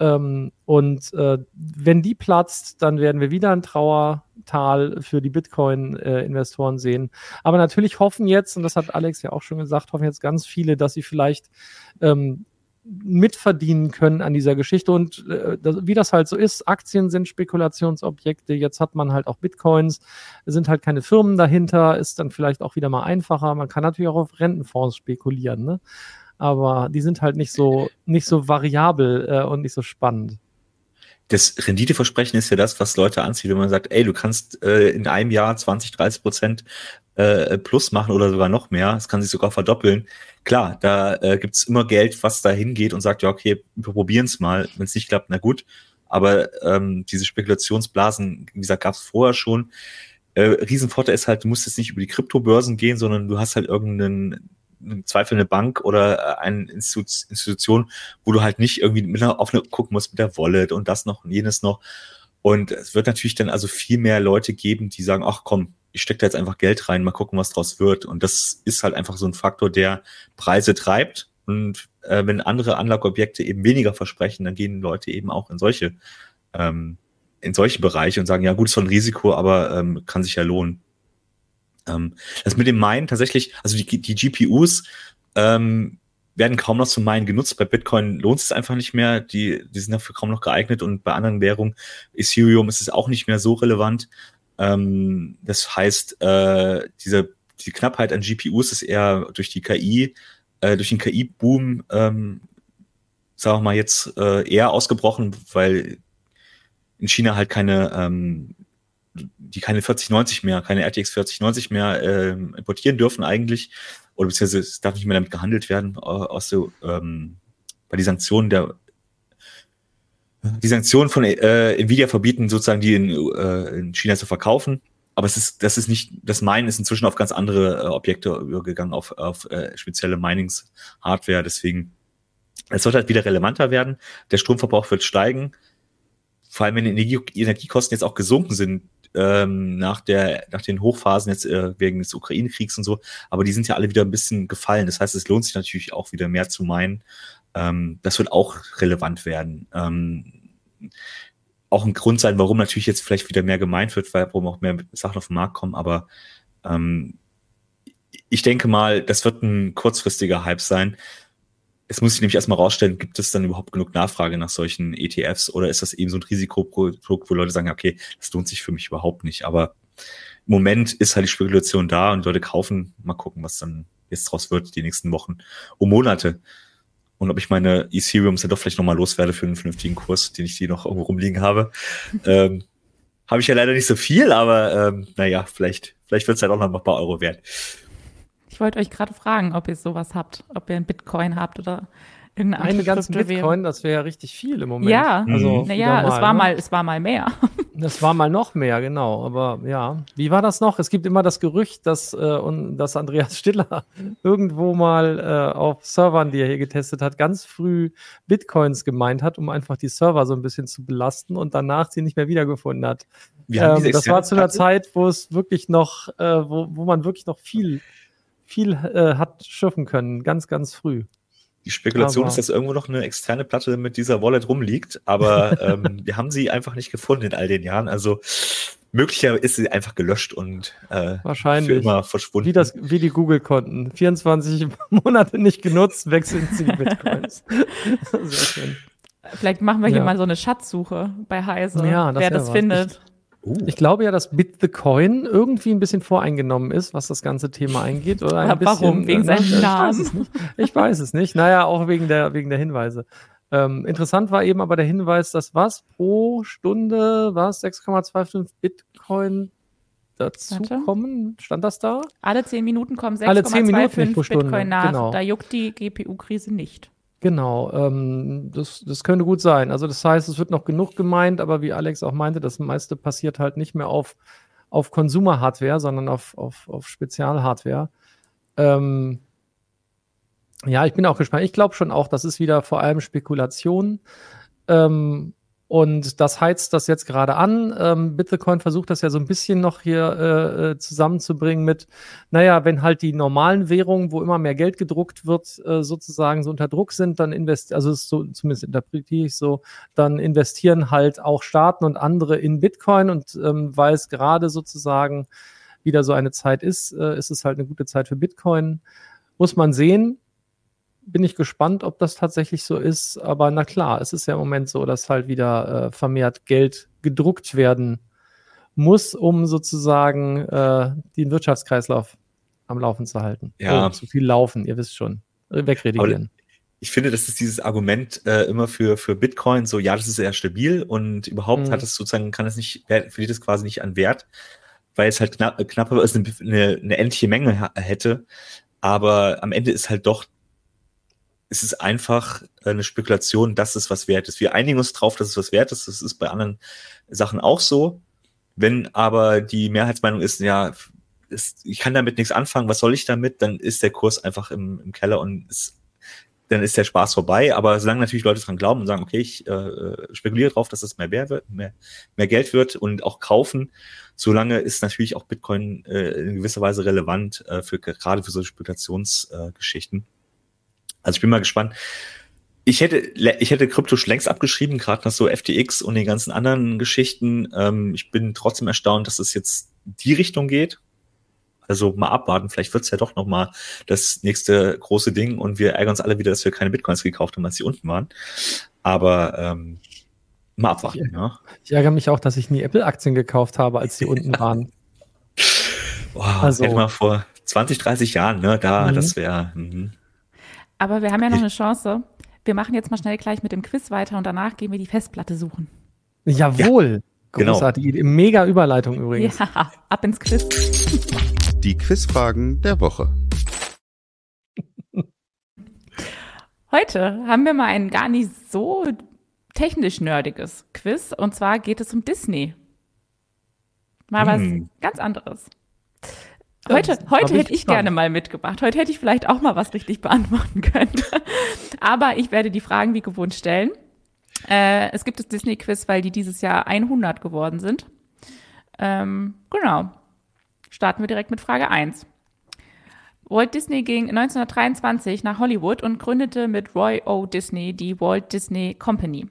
S2: Ähm, und äh, wenn die platzt, dann werden wir wieder ein Trauertal für die Bitcoin-Investoren äh, sehen. Aber natürlich hoffen jetzt, und das hat Alex ja auch schon gesagt, hoffen jetzt ganz viele, dass sie vielleicht ähm, mitverdienen können an dieser Geschichte. Und äh, wie das halt so ist, Aktien sind Spekulationsobjekte, jetzt hat man halt auch Bitcoins, sind halt keine Firmen dahinter, ist dann vielleicht auch wieder mal einfacher. Man kann natürlich auch auf Rentenfonds spekulieren, ne? aber die sind halt nicht so, nicht so variabel äh, und nicht so spannend
S3: das Renditeversprechen ist ja das, was Leute anzieht, wenn man sagt, ey, du kannst äh, in einem Jahr 20, 30 Prozent äh, plus machen oder sogar noch mehr. Es kann sich sogar verdoppeln. Klar, da äh, gibt's immer Geld, was da hingeht und sagt, ja, okay, wir probieren es mal. Wenn es nicht klappt, na gut. Aber ähm, diese Spekulationsblasen, wie gesagt, gab's vorher schon. Äh, Riesenvorteil ist halt, du musst jetzt nicht über die Kryptobörsen gehen, sondern du hast halt irgendeinen im Zweifel eine Bank oder äh, eine Institution, wo du halt nicht irgendwie mit einer, eine gucken musst mit der Wallet und das noch und jenes noch. Und es wird natürlich dann also viel mehr Leute geben, die sagen, ach komm, ich stecke da jetzt einfach Geld rein, mal gucken, was draus wird. Und das ist halt einfach so ein Faktor, der Preise treibt. Und äh, wenn andere Anlageobjekte eben weniger versprechen, dann gehen Leute eben auch in solche, ähm, in solche Bereiche und sagen, ja gut, ist so ein Risiko, aber ähm, kann sich ja lohnen. Ähm, das mit dem Minen tatsächlich, also die, die GPUs ähm, werden kaum noch zum Minen genutzt. Bei Bitcoin lohnt es einfach nicht mehr. Die, die sind dafür kaum noch geeignet und bei anderen Währungen, Ethereum, ist es auch nicht mehr so relevant. Ähm, das heißt, äh, diese die Knappheit an GPUs ist eher durch die KI, äh, durch den KI-Boom, ähm, sagen wir mal jetzt äh, eher ausgebrochen, weil in China halt keine ähm, die keine 4090 mehr, keine RTX 4090 mehr äh, importieren dürfen eigentlich, oder beziehungsweise es darf nicht mehr damit gehandelt werden, aus so, ähm, bei die Sanktionen der die Sanktionen von äh, Nvidia verbieten, sozusagen die in, äh, in China zu verkaufen. Aber es ist, das ist nicht, das Minen ist inzwischen auf ganz andere äh, Objekte übergegangen, auf, auf äh, spezielle Minings-Hardware. Deswegen, es wird halt wieder relevanter werden. Der Stromverbrauch wird steigen. Vor allem, wenn die Energie Energiekosten jetzt auch gesunken sind, ähm, nach, der, nach den Hochphasen jetzt äh, wegen des Ukraine-Kriegs und so, aber die sind ja alle wieder ein bisschen gefallen. Das heißt, es lohnt sich natürlich auch wieder mehr zu meinen. Ähm, das wird auch relevant werden. Ähm, auch ein Grund sein, warum natürlich jetzt vielleicht wieder mehr gemeint wird, weil warum auch mehr Sachen auf den Markt kommen, aber ähm, ich denke mal, das wird ein kurzfristiger Hype sein es muss sich nämlich erstmal rausstellen, gibt es dann überhaupt genug Nachfrage nach solchen ETFs oder ist das eben so ein Risikoprodukt, wo Leute sagen, okay, das lohnt sich für mich überhaupt nicht. Aber im Moment ist halt die Spekulation da und Leute kaufen, mal gucken, was dann jetzt draus wird, die nächsten Wochen und Monate. Und ob ich meine Ethereums dann doch vielleicht nochmal loswerde für einen vernünftigen Kurs, den ich die noch irgendwo rumliegen habe. ähm, habe ich ja leider nicht so viel, aber ähm, naja, vielleicht, vielleicht wird es halt auch noch ein paar Euro wert.
S1: Ich wollte euch gerade fragen, ob ihr sowas habt, ob ihr ein Bitcoin habt oder irgendeine
S2: andere Eine ganze Bitcoin, das wäre ja richtig viel im Moment.
S1: Ja, also, naja, es war ne? mal, es war mal mehr.
S2: Das war mal noch mehr, genau. Aber ja, wie war das noch? Es gibt immer das Gerücht, dass, äh, und, dass Andreas Stiller irgendwo mal äh, auf Servern, die er hier getestet hat, ganz früh Bitcoins gemeint hat, um einfach die Server so ein bisschen zu belasten und danach sie nicht mehr wiedergefunden hat. Ähm, das war zu einer Zeit, wo es wirklich noch, äh, wo, wo man wirklich noch viel viel äh, hat schiffen können, ganz, ganz früh.
S3: Die Spekulation aber ist, dass irgendwo noch eine externe Platte mit dieser Wallet rumliegt, aber ähm, wir haben sie einfach nicht gefunden in all den Jahren. Also möglicherweise ist sie einfach gelöscht und
S2: äh, Wahrscheinlich. für
S3: immer verschwunden.
S2: Wie, das, wie die Google-Konten. 24 Monate nicht genutzt, wechseln sie Bitcoins.
S1: Sehr schön. Vielleicht machen wir hier ja. mal so eine Schatzsuche bei Heise, ja, wer das was. findet.
S2: Uh. Ich glaube ja, dass Bit the Coin irgendwie ein bisschen voreingenommen ist, was das ganze Thema eingeht. Oder ein
S1: Warum? Bisschen, wegen äh, seinem Namen?
S2: Ich weiß es nicht. Naja, auch wegen der, wegen der Hinweise. Ähm, interessant war eben aber der Hinweis, dass was pro Stunde was 6,25 Bitcoin dazukommen. Stand das da?
S1: Alle 10 Minuten kommen 6,25 Bitcoin nach. Genau. Da juckt die GPU-Krise nicht.
S2: Genau, ähm, das, das könnte gut sein. Also das heißt, es wird noch genug gemeint, aber wie Alex auch meinte, das meiste passiert halt nicht mehr auf, auf Consumer-Hardware, sondern auf, auf, auf Spezial-Hardware. Ähm, ja, ich bin auch gespannt. Ich glaube schon auch, das ist wieder vor allem Spekulation. Ähm, Und das heizt das jetzt gerade an. Ähm, Bitcoin versucht das ja so ein bisschen noch hier äh, äh, zusammenzubringen mit, naja, wenn halt die normalen Währungen, wo immer mehr Geld gedruckt wird, äh, sozusagen so unter Druck sind, dann investieren, also so, zumindest interpretiere ich so, dann investieren halt auch Staaten und andere in Bitcoin und ähm, weil es gerade sozusagen wieder so eine Zeit ist, äh, ist es halt eine gute Zeit für Bitcoin. Muss man sehen bin ich gespannt, ob das tatsächlich so ist. Aber na klar, es ist ja im Moment so, dass halt wieder äh, vermehrt Geld gedruckt werden muss, um sozusagen äh, den Wirtschaftskreislauf am Laufen zu halten.
S3: Ja.
S2: Oh, zu viel laufen, ihr wisst schon. Äh, wegredigieren.
S3: ich finde, das ist dieses Argument äh, immer für, für Bitcoin so, ja, das ist sehr stabil und überhaupt mhm. hat es sozusagen, kann es nicht, verliert es quasi nicht an Wert, weil es halt knapp, knapper ist, eine, eine, eine endliche Menge hätte. Aber am Ende ist halt doch es ist einfach eine Spekulation, dass es was wert ist. Wir einigen uns drauf, dass es was wert ist. Das ist bei anderen Sachen auch so. Wenn aber die Mehrheitsmeinung ist, ja, ist, ich kann damit nichts anfangen, was soll ich damit, dann ist der Kurs einfach im, im Keller und ist, dann ist der Spaß vorbei. Aber solange natürlich Leute dran glauben und sagen, okay, ich äh, spekuliere drauf, dass es mehr wert wird, mehr, mehr Geld wird und auch kaufen, solange ist natürlich auch Bitcoin äh, in gewisser Weise relevant äh, für gerade für solche Spekulationsgeschichten. Äh, also ich bin mal gespannt. Ich hätte, ich hätte Krypto schon längst abgeschrieben, gerade nach so FTX und den ganzen anderen Geschichten. Ähm, ich bin trotzdem erstaunt, dass es jetzt die Richtung geht. Also mal abwarten, vielleicht wird's ja doch noch mal das nächste große Ding und wir ärgern uns alle wieder, dass wir keine Bitcoins gekauft haben, als sie unten waren. Aber ähm, mal abwarten. Ich, ja.
S2: ich ärgere mich auch, dass ich nie Apple-Aktien gekauft habe, als sie unten waren.
S3: Boah, also, hätte mal vor 20, 30 Jahren, ne? Da, mhm. das wäre.
S1: Aber wir haben ja noch eine Chance. Wir machen jetzt mal schnell gleich mit dem Quiz weiter und danach gehen wir die Festplatte suchen.
S2: Jawohl. Ja, genau. Großartige genau. Mega Überleitung übrigens.
S1: Ja, ab ins Quiz.
S4: Die Quizfragen der Woche.
S1: Heute haben wir mal ein gar nicht so technisch nerdiges Quiz und zwar geht es um Disney. Mal was hm. ganz anderes. Heute, heute hätte ich, ich gerne mal mitgebracht. Heute hätte ich vielleicht auch mal was richtig beantworten können. Aber ich werde die Fragen wie gewohnt stellen. Äh, es gibt das Disney-Quiz, weil die dieses Jahr 100 geworden sind. Ähm, genau. Starten wir direkt mit Frage 1. Walt Disney ging 1923 nach Hollywood und gründete mit Roy O. Disney die Walt Disney Company.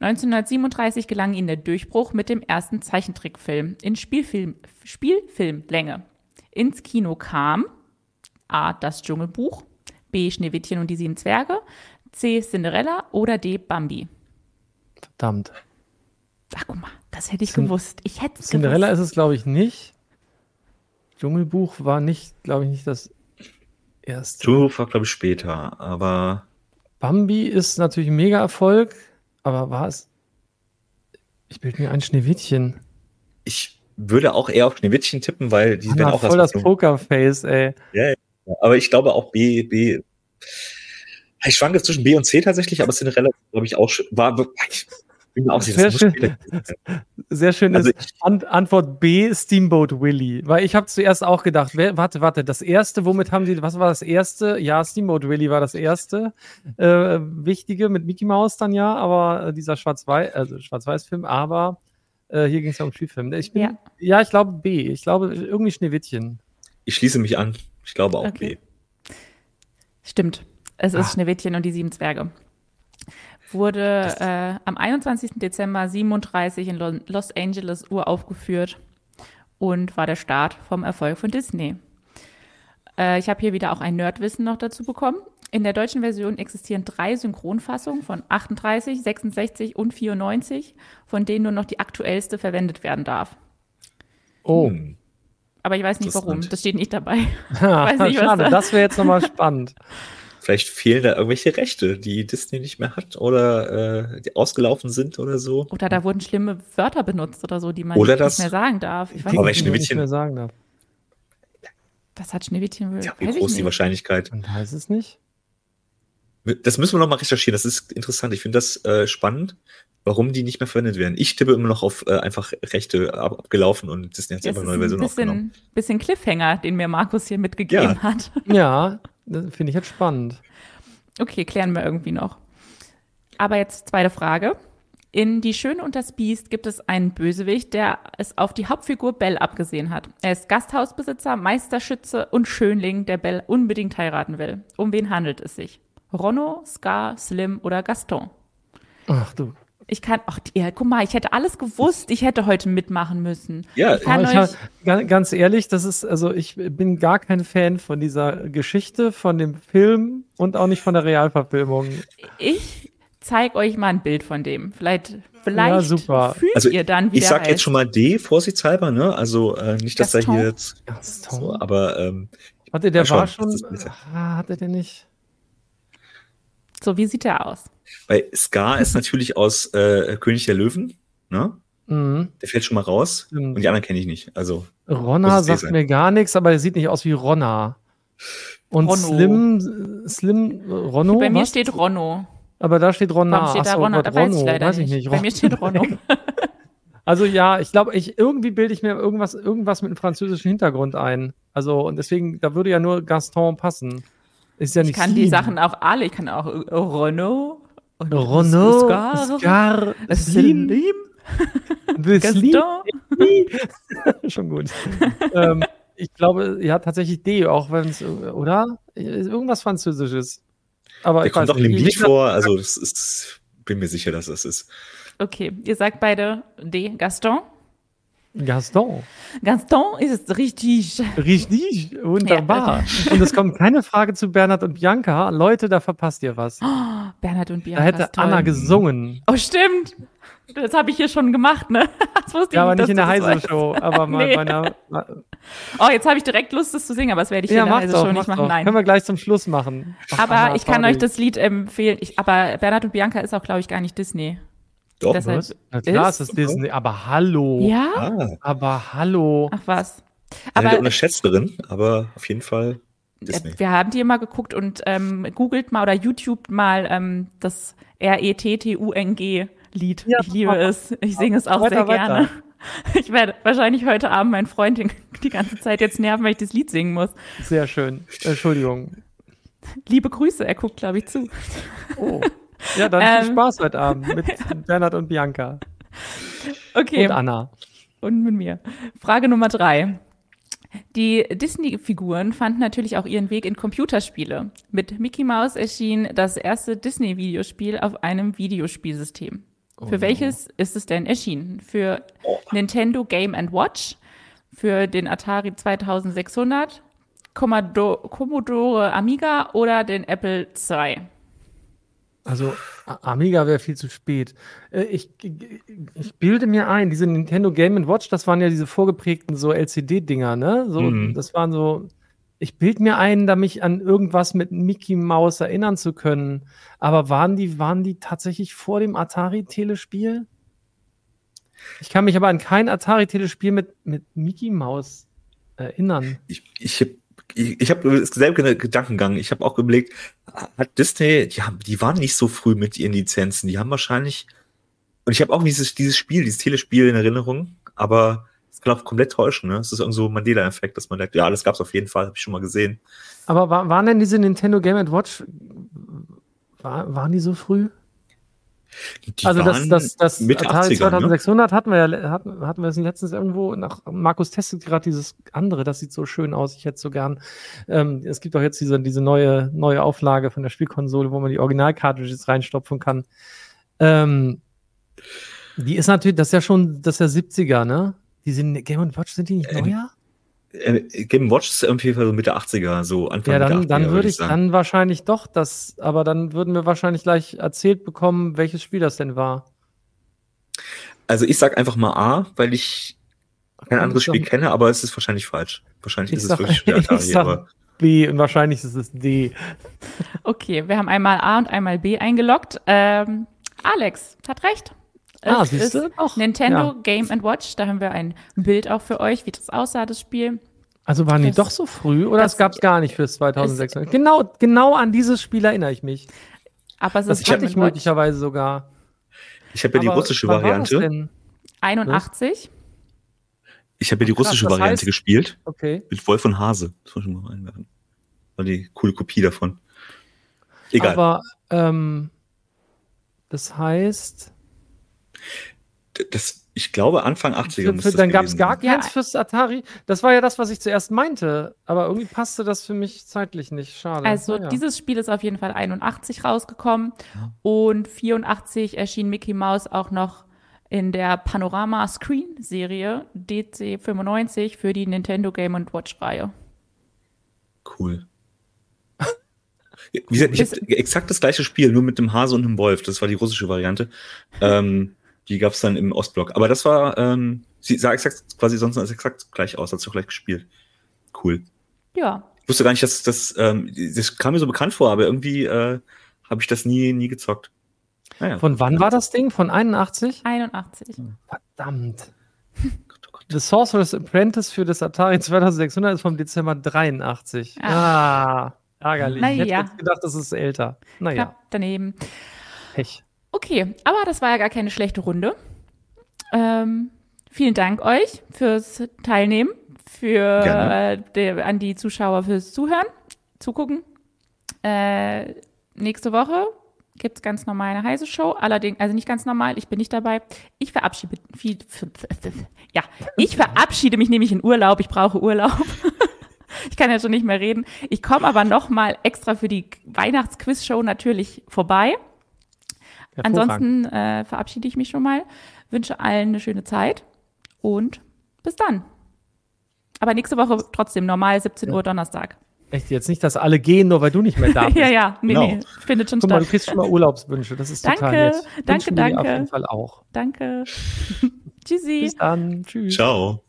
S1: 1937 gelang ihm der Durchbruch mit dem ersten Zeichentrickfilm in Spielfilm, Spielfilmlänge ins Kino kam. A. Das Dschungelbuch. B. Schneewittchen und die sieben Zwerge. C. Cinderella oder D. Bambi.
S2: Verdammt.
S1: Ach, guck mal, das hätte ich Cin gewusst. Ich hätte
S2: es Cinderella gewusst. ist es, glaube ich, nicht. Dschungelbuch war nicht, glaube ich, nicht das erste.
S3: Dschungelbuch war, glaube ich, später, aber.
S2: Bambi ist natürlich ein Mega-Erfolg, aber war es. Ich bilde mir ein Schneewittchen.
S3: Ich würde auch eher auf Schneewittchen tippen, weil die
S2: werden auch voll das Pokerface, ey.
S3: Ja, ja, aber ich glaube auch B, B. Ich schwanke zwischen B und C tatsächlich, aber Cinderella, glaube ich, auch war. Ich bin auch
S2: sehr, schön, sehr schön also ist An Antwort B, Steamboat Willie. Weil ich habe zuerst auch gedacht, wer, warte, warte, das erste, womit haben die, was war das erste? Ja, Steamboat Willie war das erste. Äh, wichtige mit Mickey Mouse dann ja, aber äh, dieser Schwarz-Weiß, also Schwarz-Weiß-Film, aber äh, hier ging es ja um Spielfilm. Ich bin, ja. ja, ich glaube B. Ich glaube irgendwie Schneewittchen.
S3: Ich schließe mich an. Ich glaube auch okay. B.
S1: Stimmt. Es ist ah. Schneewittchen und die sieben Zwerge. Wurde äh, am 21. Dezember 37 in Los Angeles uraufgeführt und war der Start vom Erfolg von Disney. Äh, ich habe hier wieder auch ein Nerdwissen noch dazu bekommen. In der deutschen Version existieren drei Synchronfassungen von 38, 66 und 94, von denen nur noch die aktuellste verwendet werden darf.
S2: Oh.
S1: Aber ich weiß nicht warum. Das steht nicht dabei.
S2: Ja, nicht, schade, da das wäre jetzt nochmal spannend.
S3: Vielleicht fehlen da irgendwelche Rechte, die Disney nicht mehr hat oder äh, die ausgelaufen sind oder so.
S1: Oder da wurden schlimme Wörter benutzt oder so, die man
S3: oder
S1: nicht mehr sagen darf.
S3: Ich weiß aber nicht, nicht mehr sagen darf.
S1: Das hat Schneewittchen.
S3: Ja, wie groß die Wahrscheinlichkeit?
S2: Und heißt es nicht?
S3: Das müssen wir noch mal recherchieren. Das ist interessant. Ich finde das äh, spannend, warum die nicht mehr verwendet werden. Ich tippe immer noch auf äh, einfach Rechte ab, abgelaufen und Disney hat einfach eine neue Version
S1: bisschen,
S3: aufgenommen.
S1: Bisschen Cliffhanger, den mir Markus hier mitgegeben
S2: ja.
S1: hat.
S2: Ja, finde ich jetzt spannend.
S1: Okay, klären wir irgendwie noch. Aber jetzt zweite Frage. In Die Schöne und das Biest gibt es einen Bösewicht, der es auf die Hauptfigur Belle abgesehen hat. Er ist Gasthausbesitzer, Meisterschütze und Schönling, der Belle unbedingt heiraten will. Um wen handelt es sich? Ronno, Scar, Slim oder Gaston?
S2: Ach du.
S1: Ich kann, ach, ja, guck mal, ich hätte alles gewusst. Ich hätte heute mitmachen müssen.
S3: Ja,
S1: ich kann
S2: ich
S1: euch,
S2: hab, ganz ehrlich, das ist, also ich bin gar kein Fan von dieser Geschichte, von dem Film und auch nicht von der Realverfilmung.
S1: Ich zeige euch mal ein Bild von dem. Vielleicht, vielleicht
S2: ja,
S1: fühlt
S3: also
S1: ihr dann, wie
S3: Ich sag
S1: heißt.
S3: jetzt schon mal D, vorsichtshalber, ne? Also äh, nicht, dass
S1: Gaston?
S3: da hier jetzt.
S2: Gaston.
S3: So, aber ähm,
S2: Hatte der war schon, ah, hatte der nicht?
S1: So, wie sieht der aus?
S3: bei Scar ist natürlich aus äh, König der Löwen, ne?
S2: Mhm.
S3: Der fällt schon mal raus.
S2: Stimmt.
S3: Und die anderen kenne ich nicht. Also,
S2: Ronna
S3: eh
S2: sagt mir gar nichts, aber er sieht nicht aus wie Ronna. Und
S1: Ronno.
S2: Slim, Slim, Ronno?
S1: Bei mir
S2: was?
S1: steht Ronno.
S2: aber da steht Ronna.
S1: Warum steht da
S2: Ach so,
S1: Ronno?
S2: Gott,
S1: Da weiß ich leider
S2: weiß ich
S1: nicht.
S2: nicht.
S1: Bei mir steht Ronno.
S2: Also ja, ich glaube, ich irgendwie bilde ich mir irgendwas, irgendwas mit einem französischen Hintergrund ein. Also und deswegen, da würde ja nur Gaston passen. Ist ja
S1: Ich
S2: nicht
S1: kann die. Sachen auch alle. Ich kann auch Ronno. und
S2: Ronno,
S1: Scar,
S2: Scar, Slim,
S1: Slim,
S2: Slim.
S1: Gaston.
S2: Schon gut. ähm, ich glaube, ja, tatsächlich D, auch wenn es, oder? Irgendwas Französisches. Aber
S3: der
S2: ich
S3: kommt auch in dem
S2: nicht.
S3: Lied vor. Also, das ist, bin mir sicher, dass das ist.
S1: Okay, ihr sagt beide D. Gaston.
S2: Gaston.
S1: Gaston ist richtig.
S2: Richtig, wunderbar. Und es kommt keine Frage zu Bernhard und Bianca. Leute, da verpasst ihr was.
S1: Bernhard und
S2: Da
S1: Bianca.
S2: hätte
S1: ist toll.
S2: Anna gesungen.
S1: Oh, stimmt. Das habe ich hier schon gemacht, ne? Das wusste ich
S2: Ja, aber nicht in der. Heise-Show, aber mal
S1: Nee.
S2: bei einer.
S1: Oh, jetzt habe ich direkt Lust, das zu singen, aber das werde ich hier
S2: Ja,
S1: in der
S2: mach
S1: Heise
S2: doch,
S1: Show
S2: mach
S1: nicht machen.
S2: doch.
S1: Nein.
S2: Können wir gleich zum Schluss machen. Ach,
S1: Aber
S2: Anna,
S1: ich kann euch das Lied empfehlen. Ich, aber Bernhard und Bianca ist auch, glaube ich, gar nicht Disney.
S3: Doch,
S1: Deshalb-
S2: Was? Na klar,
S1: Ist-
S2: ist es Disney, aber hallo.
S1: Ja?
S3: Ah,
S2: Aber hallo.
S1: Ach was.
S3: eine der
S1: Aber
S3: aber auf jeden Fall Disney.
S1: äh, wir haben die immer geguckt und ähm, googelt mal oder YouTube mal ähm, das R-E-T-T-U-N-G-Lied.
S2: Ja,
S1: ich liebe
S2: mach.
S1: es. Ich singe es auch
S2: Weiter,
S1: sehr
S2: weiter.
S1: gerne. Ich werde wahrscheinlich heute Abend meinen Freund die- die ganze Zeit jetzt nerven, weil ich das Lied singen muss.
S2: Sehr schön. Entschuldigung.
S1: Liebe Grüße, er guckt, glaube ich, zu.
S2: Oh. Ja, dann viel
S1: Ähm.
S2: Spaß heute Abend mit Bernhard und Bianca.
S1: Okay.
S2: Und Anna.
S1: und mit mir. Frage Nummer drei. Die Disney-Figuren fanden natürlich auch ihren Weg in Computerspiele. Mit Mickey Mouse erschien das erste Disney-Videospiel auf einem Videospielsystem. Für welches ist es denn erschienen? Für Nintendo Game Watch, für den Atari 2600, Commodore, Commodore Amiga oder den Apple II?
S2: Also Amiga wäre viel zu spät. Äh, Ich, ich bilde mir ein, diese Nintendo Game Watch, das waren ja diese vorgeprägten so LCD-Dinger, ne? So,
S3: Mhm.
S2: Das waren so. Ich bilde mir ein, da mich an irgendwas mit Mickey Mouse erinnern zu können. Aber waren die, waren die tatsächlich vor dem Atari-Telespiel? Ich kann mich aber an kein Atari-Telespiel mit, mit Mickey Mouse erinnern.
S3: Ich, ich habe ich, ich hab selben Gedankengang. Ich habe auch überlegt, hat Disney, die, haben, die waren nicht so früh mit ihren Lizenzen. Die haben wahrscheinlich, und ich habe auch dieses, dieses Spiel, dieses Telespiel in Erinnerung, aber es kann auch komplett täuschen. Ne? Es ist irgend so ein Mandela-Effekt, dass man denkt, ja, das gab es auf jeden Fall, habe ich schon mal gesehen.
S2: Aber war, waren denn diese Nintendo Game Watch, war, waren die so früh?
S3: Die
S2: also das, das, das Atari
S3: 80er, ne?
S2: 2600 hatten wir ja, hatten, hatten wir es letztens irgendwo nach, Markus testet gerade dieses andere, das sieht so schön aus, ich hätte so gern. Ähm, es gibt auch jetzt diese, diese neue, neue Auflage von der Spielkonsole, wo man die Original-Cartridges reinstopfen kann. Ähm, die ist natürlich, das ist ja schon, das ist ja 70er, ne? Diese Game Watch, sind die nicht
S3: Ähm,
S2: neuer?
S3: Äh, Game Watch ist irgendwie so Mitte 80er, so Anfang
S2: Ja, dann,
S3: 80er,
S2: dann würde ich
S3: sagen.
S2: dann wahrscheinlich doch das, aber dann würden wir wahrscheinlich gleich erzählt bekommen, welches Spiel das denn war.
S3: Also ich sag einfach mal A, weil ich kein anderes
S2: Ich sag-
S3: Spiel kenne, aber es ist wahrscheinlich falsch. Wahrscheinlich
S2: Ich
S3: ist
S2: sag-
S3: es wirklich
S2: ich
S3: Atari,
S2: sag-
S3: aber
S2: B und wahrscheinlich ist es D.
S1: Okay, wir haben einmal A und einmal B eingeloggt. Ähm, Alex hat recht.
S2: Ah,
S1: Es
S2: siehst du?
S1: ist
S2: Doch,
S1: Nintendo
S2: ja.
S1: Game Watch. Da haben wir ein Bild auch für euch, wie das aussah, das Spiel.
S2: Also waren die
S1: Das-
S2: doch so früh oder
S1: das-
S2: es gab es gar nicht fürs 2600? Genau, genau an dieses Spiel erinnere ich mich.
S1: Aber es
S2: Das
S1: ist
S2: hatte ich
S1: Watch
S2: möglicherweise sogar.
S3: ich habe ja die
S2: Aber
S3: russische
S2: wann war das
S3: Variante.
S2: denn?
S1: 81.
S3: Ich habe ja die
S2: Ach, krass,
S3: russische Variante
S2: heißt-
S3: gespielt
S2: Okay.
S3: mit Wolf und Hase. Das muss ich mal einwerfen. War die coole Kopie davon. Egal.
S2: Aber ähm, das heißt,
S3: Das, ich glaube, Anfang 80er
S2: muss das Dann gab es gar keins ja. fürs Atari. Das war ja das, was ich zuerst meinte. Aber irgendwie passte das für mich zeitlich nicht. Schade.
S1: Also, ja. dieses Spiel ist auf jeden Fall 81 rausgekommen. Ja. Und 84 erschien Mickey Mouse auch noch in der Panorama Screen Serie DC95 für die Nintendo Game Watch Reihe.
S3: Cool. Wie gesagt, ich habe exakt das gleiche Spiel, nur mit dem Hase und dem Wolf. Das war die russische Variante. Ähm, die gab es dann im Ostblock. Aber das war, ähm, sie sah exakt quasi sonst exakt gleich aus, hat sie auch gleich gespielt. Cool.
S1: Ja.
S3: Ich wusste gar nicht, dass das, ähm, das kam mir so bekannt vor, aber irgendwie äh, habe ich das nie, nie gezockt.
S2: Naja. Von wann war das Ding? Von 81?
S1: 81.
S2: Verdammt. The Sorcerer's Apprentice für das Atari 2600 ist vom Dezember 83. Ah, ah ärgerlich.
S1: Naja.
S2: Ich hätte gedacht, das ist älter. Naja. Ja,
S1: daneben.
S2: Pech.
S1: Okay, aber das war ja gar keine schlechte Runde. Ähm, vielen Dank euch fürs Teilnehmen, für äh, an die Zuschauer fürs Zuhören, Zugucken. Äh, nächste Woche gibt es ganz normal eine heiße Show. Allerdings, also nicht ganz normal, ich bin nicht dabei. Ich verabschiede, viel, ja, ich verabschiede mich nämlich in Urlaub. Ich brauche Urlaub. ich kann ja schon nicht mehr reden. Ich komme aber noch mal extra für die Weihnachtsquiz-Show natürlich vorbei. Ansonsten äh, verabschiede ich mich schon mal, wünsche allen eine schöne Zeit und bis dann. Aber nächste Woche trotzdem normal 17 Uhr Donnerstag.
S2: Echt jetzt nicht, dass alle gehen, nur weil du nicht mehr da bist.
S1: ja, ja, nee, genau. nee, findet schon
S2: Guck statt. Mal, du kriegst schon mal Urlaubswünsche, das ist
S1: danke,
S2: total
S1: nett. Danke, danke, danke.
S2: Auf jeden Fall auch.
S1: Danke. Tschüssi.
S2: Bis dann. Tschüss.
S3: Ciao.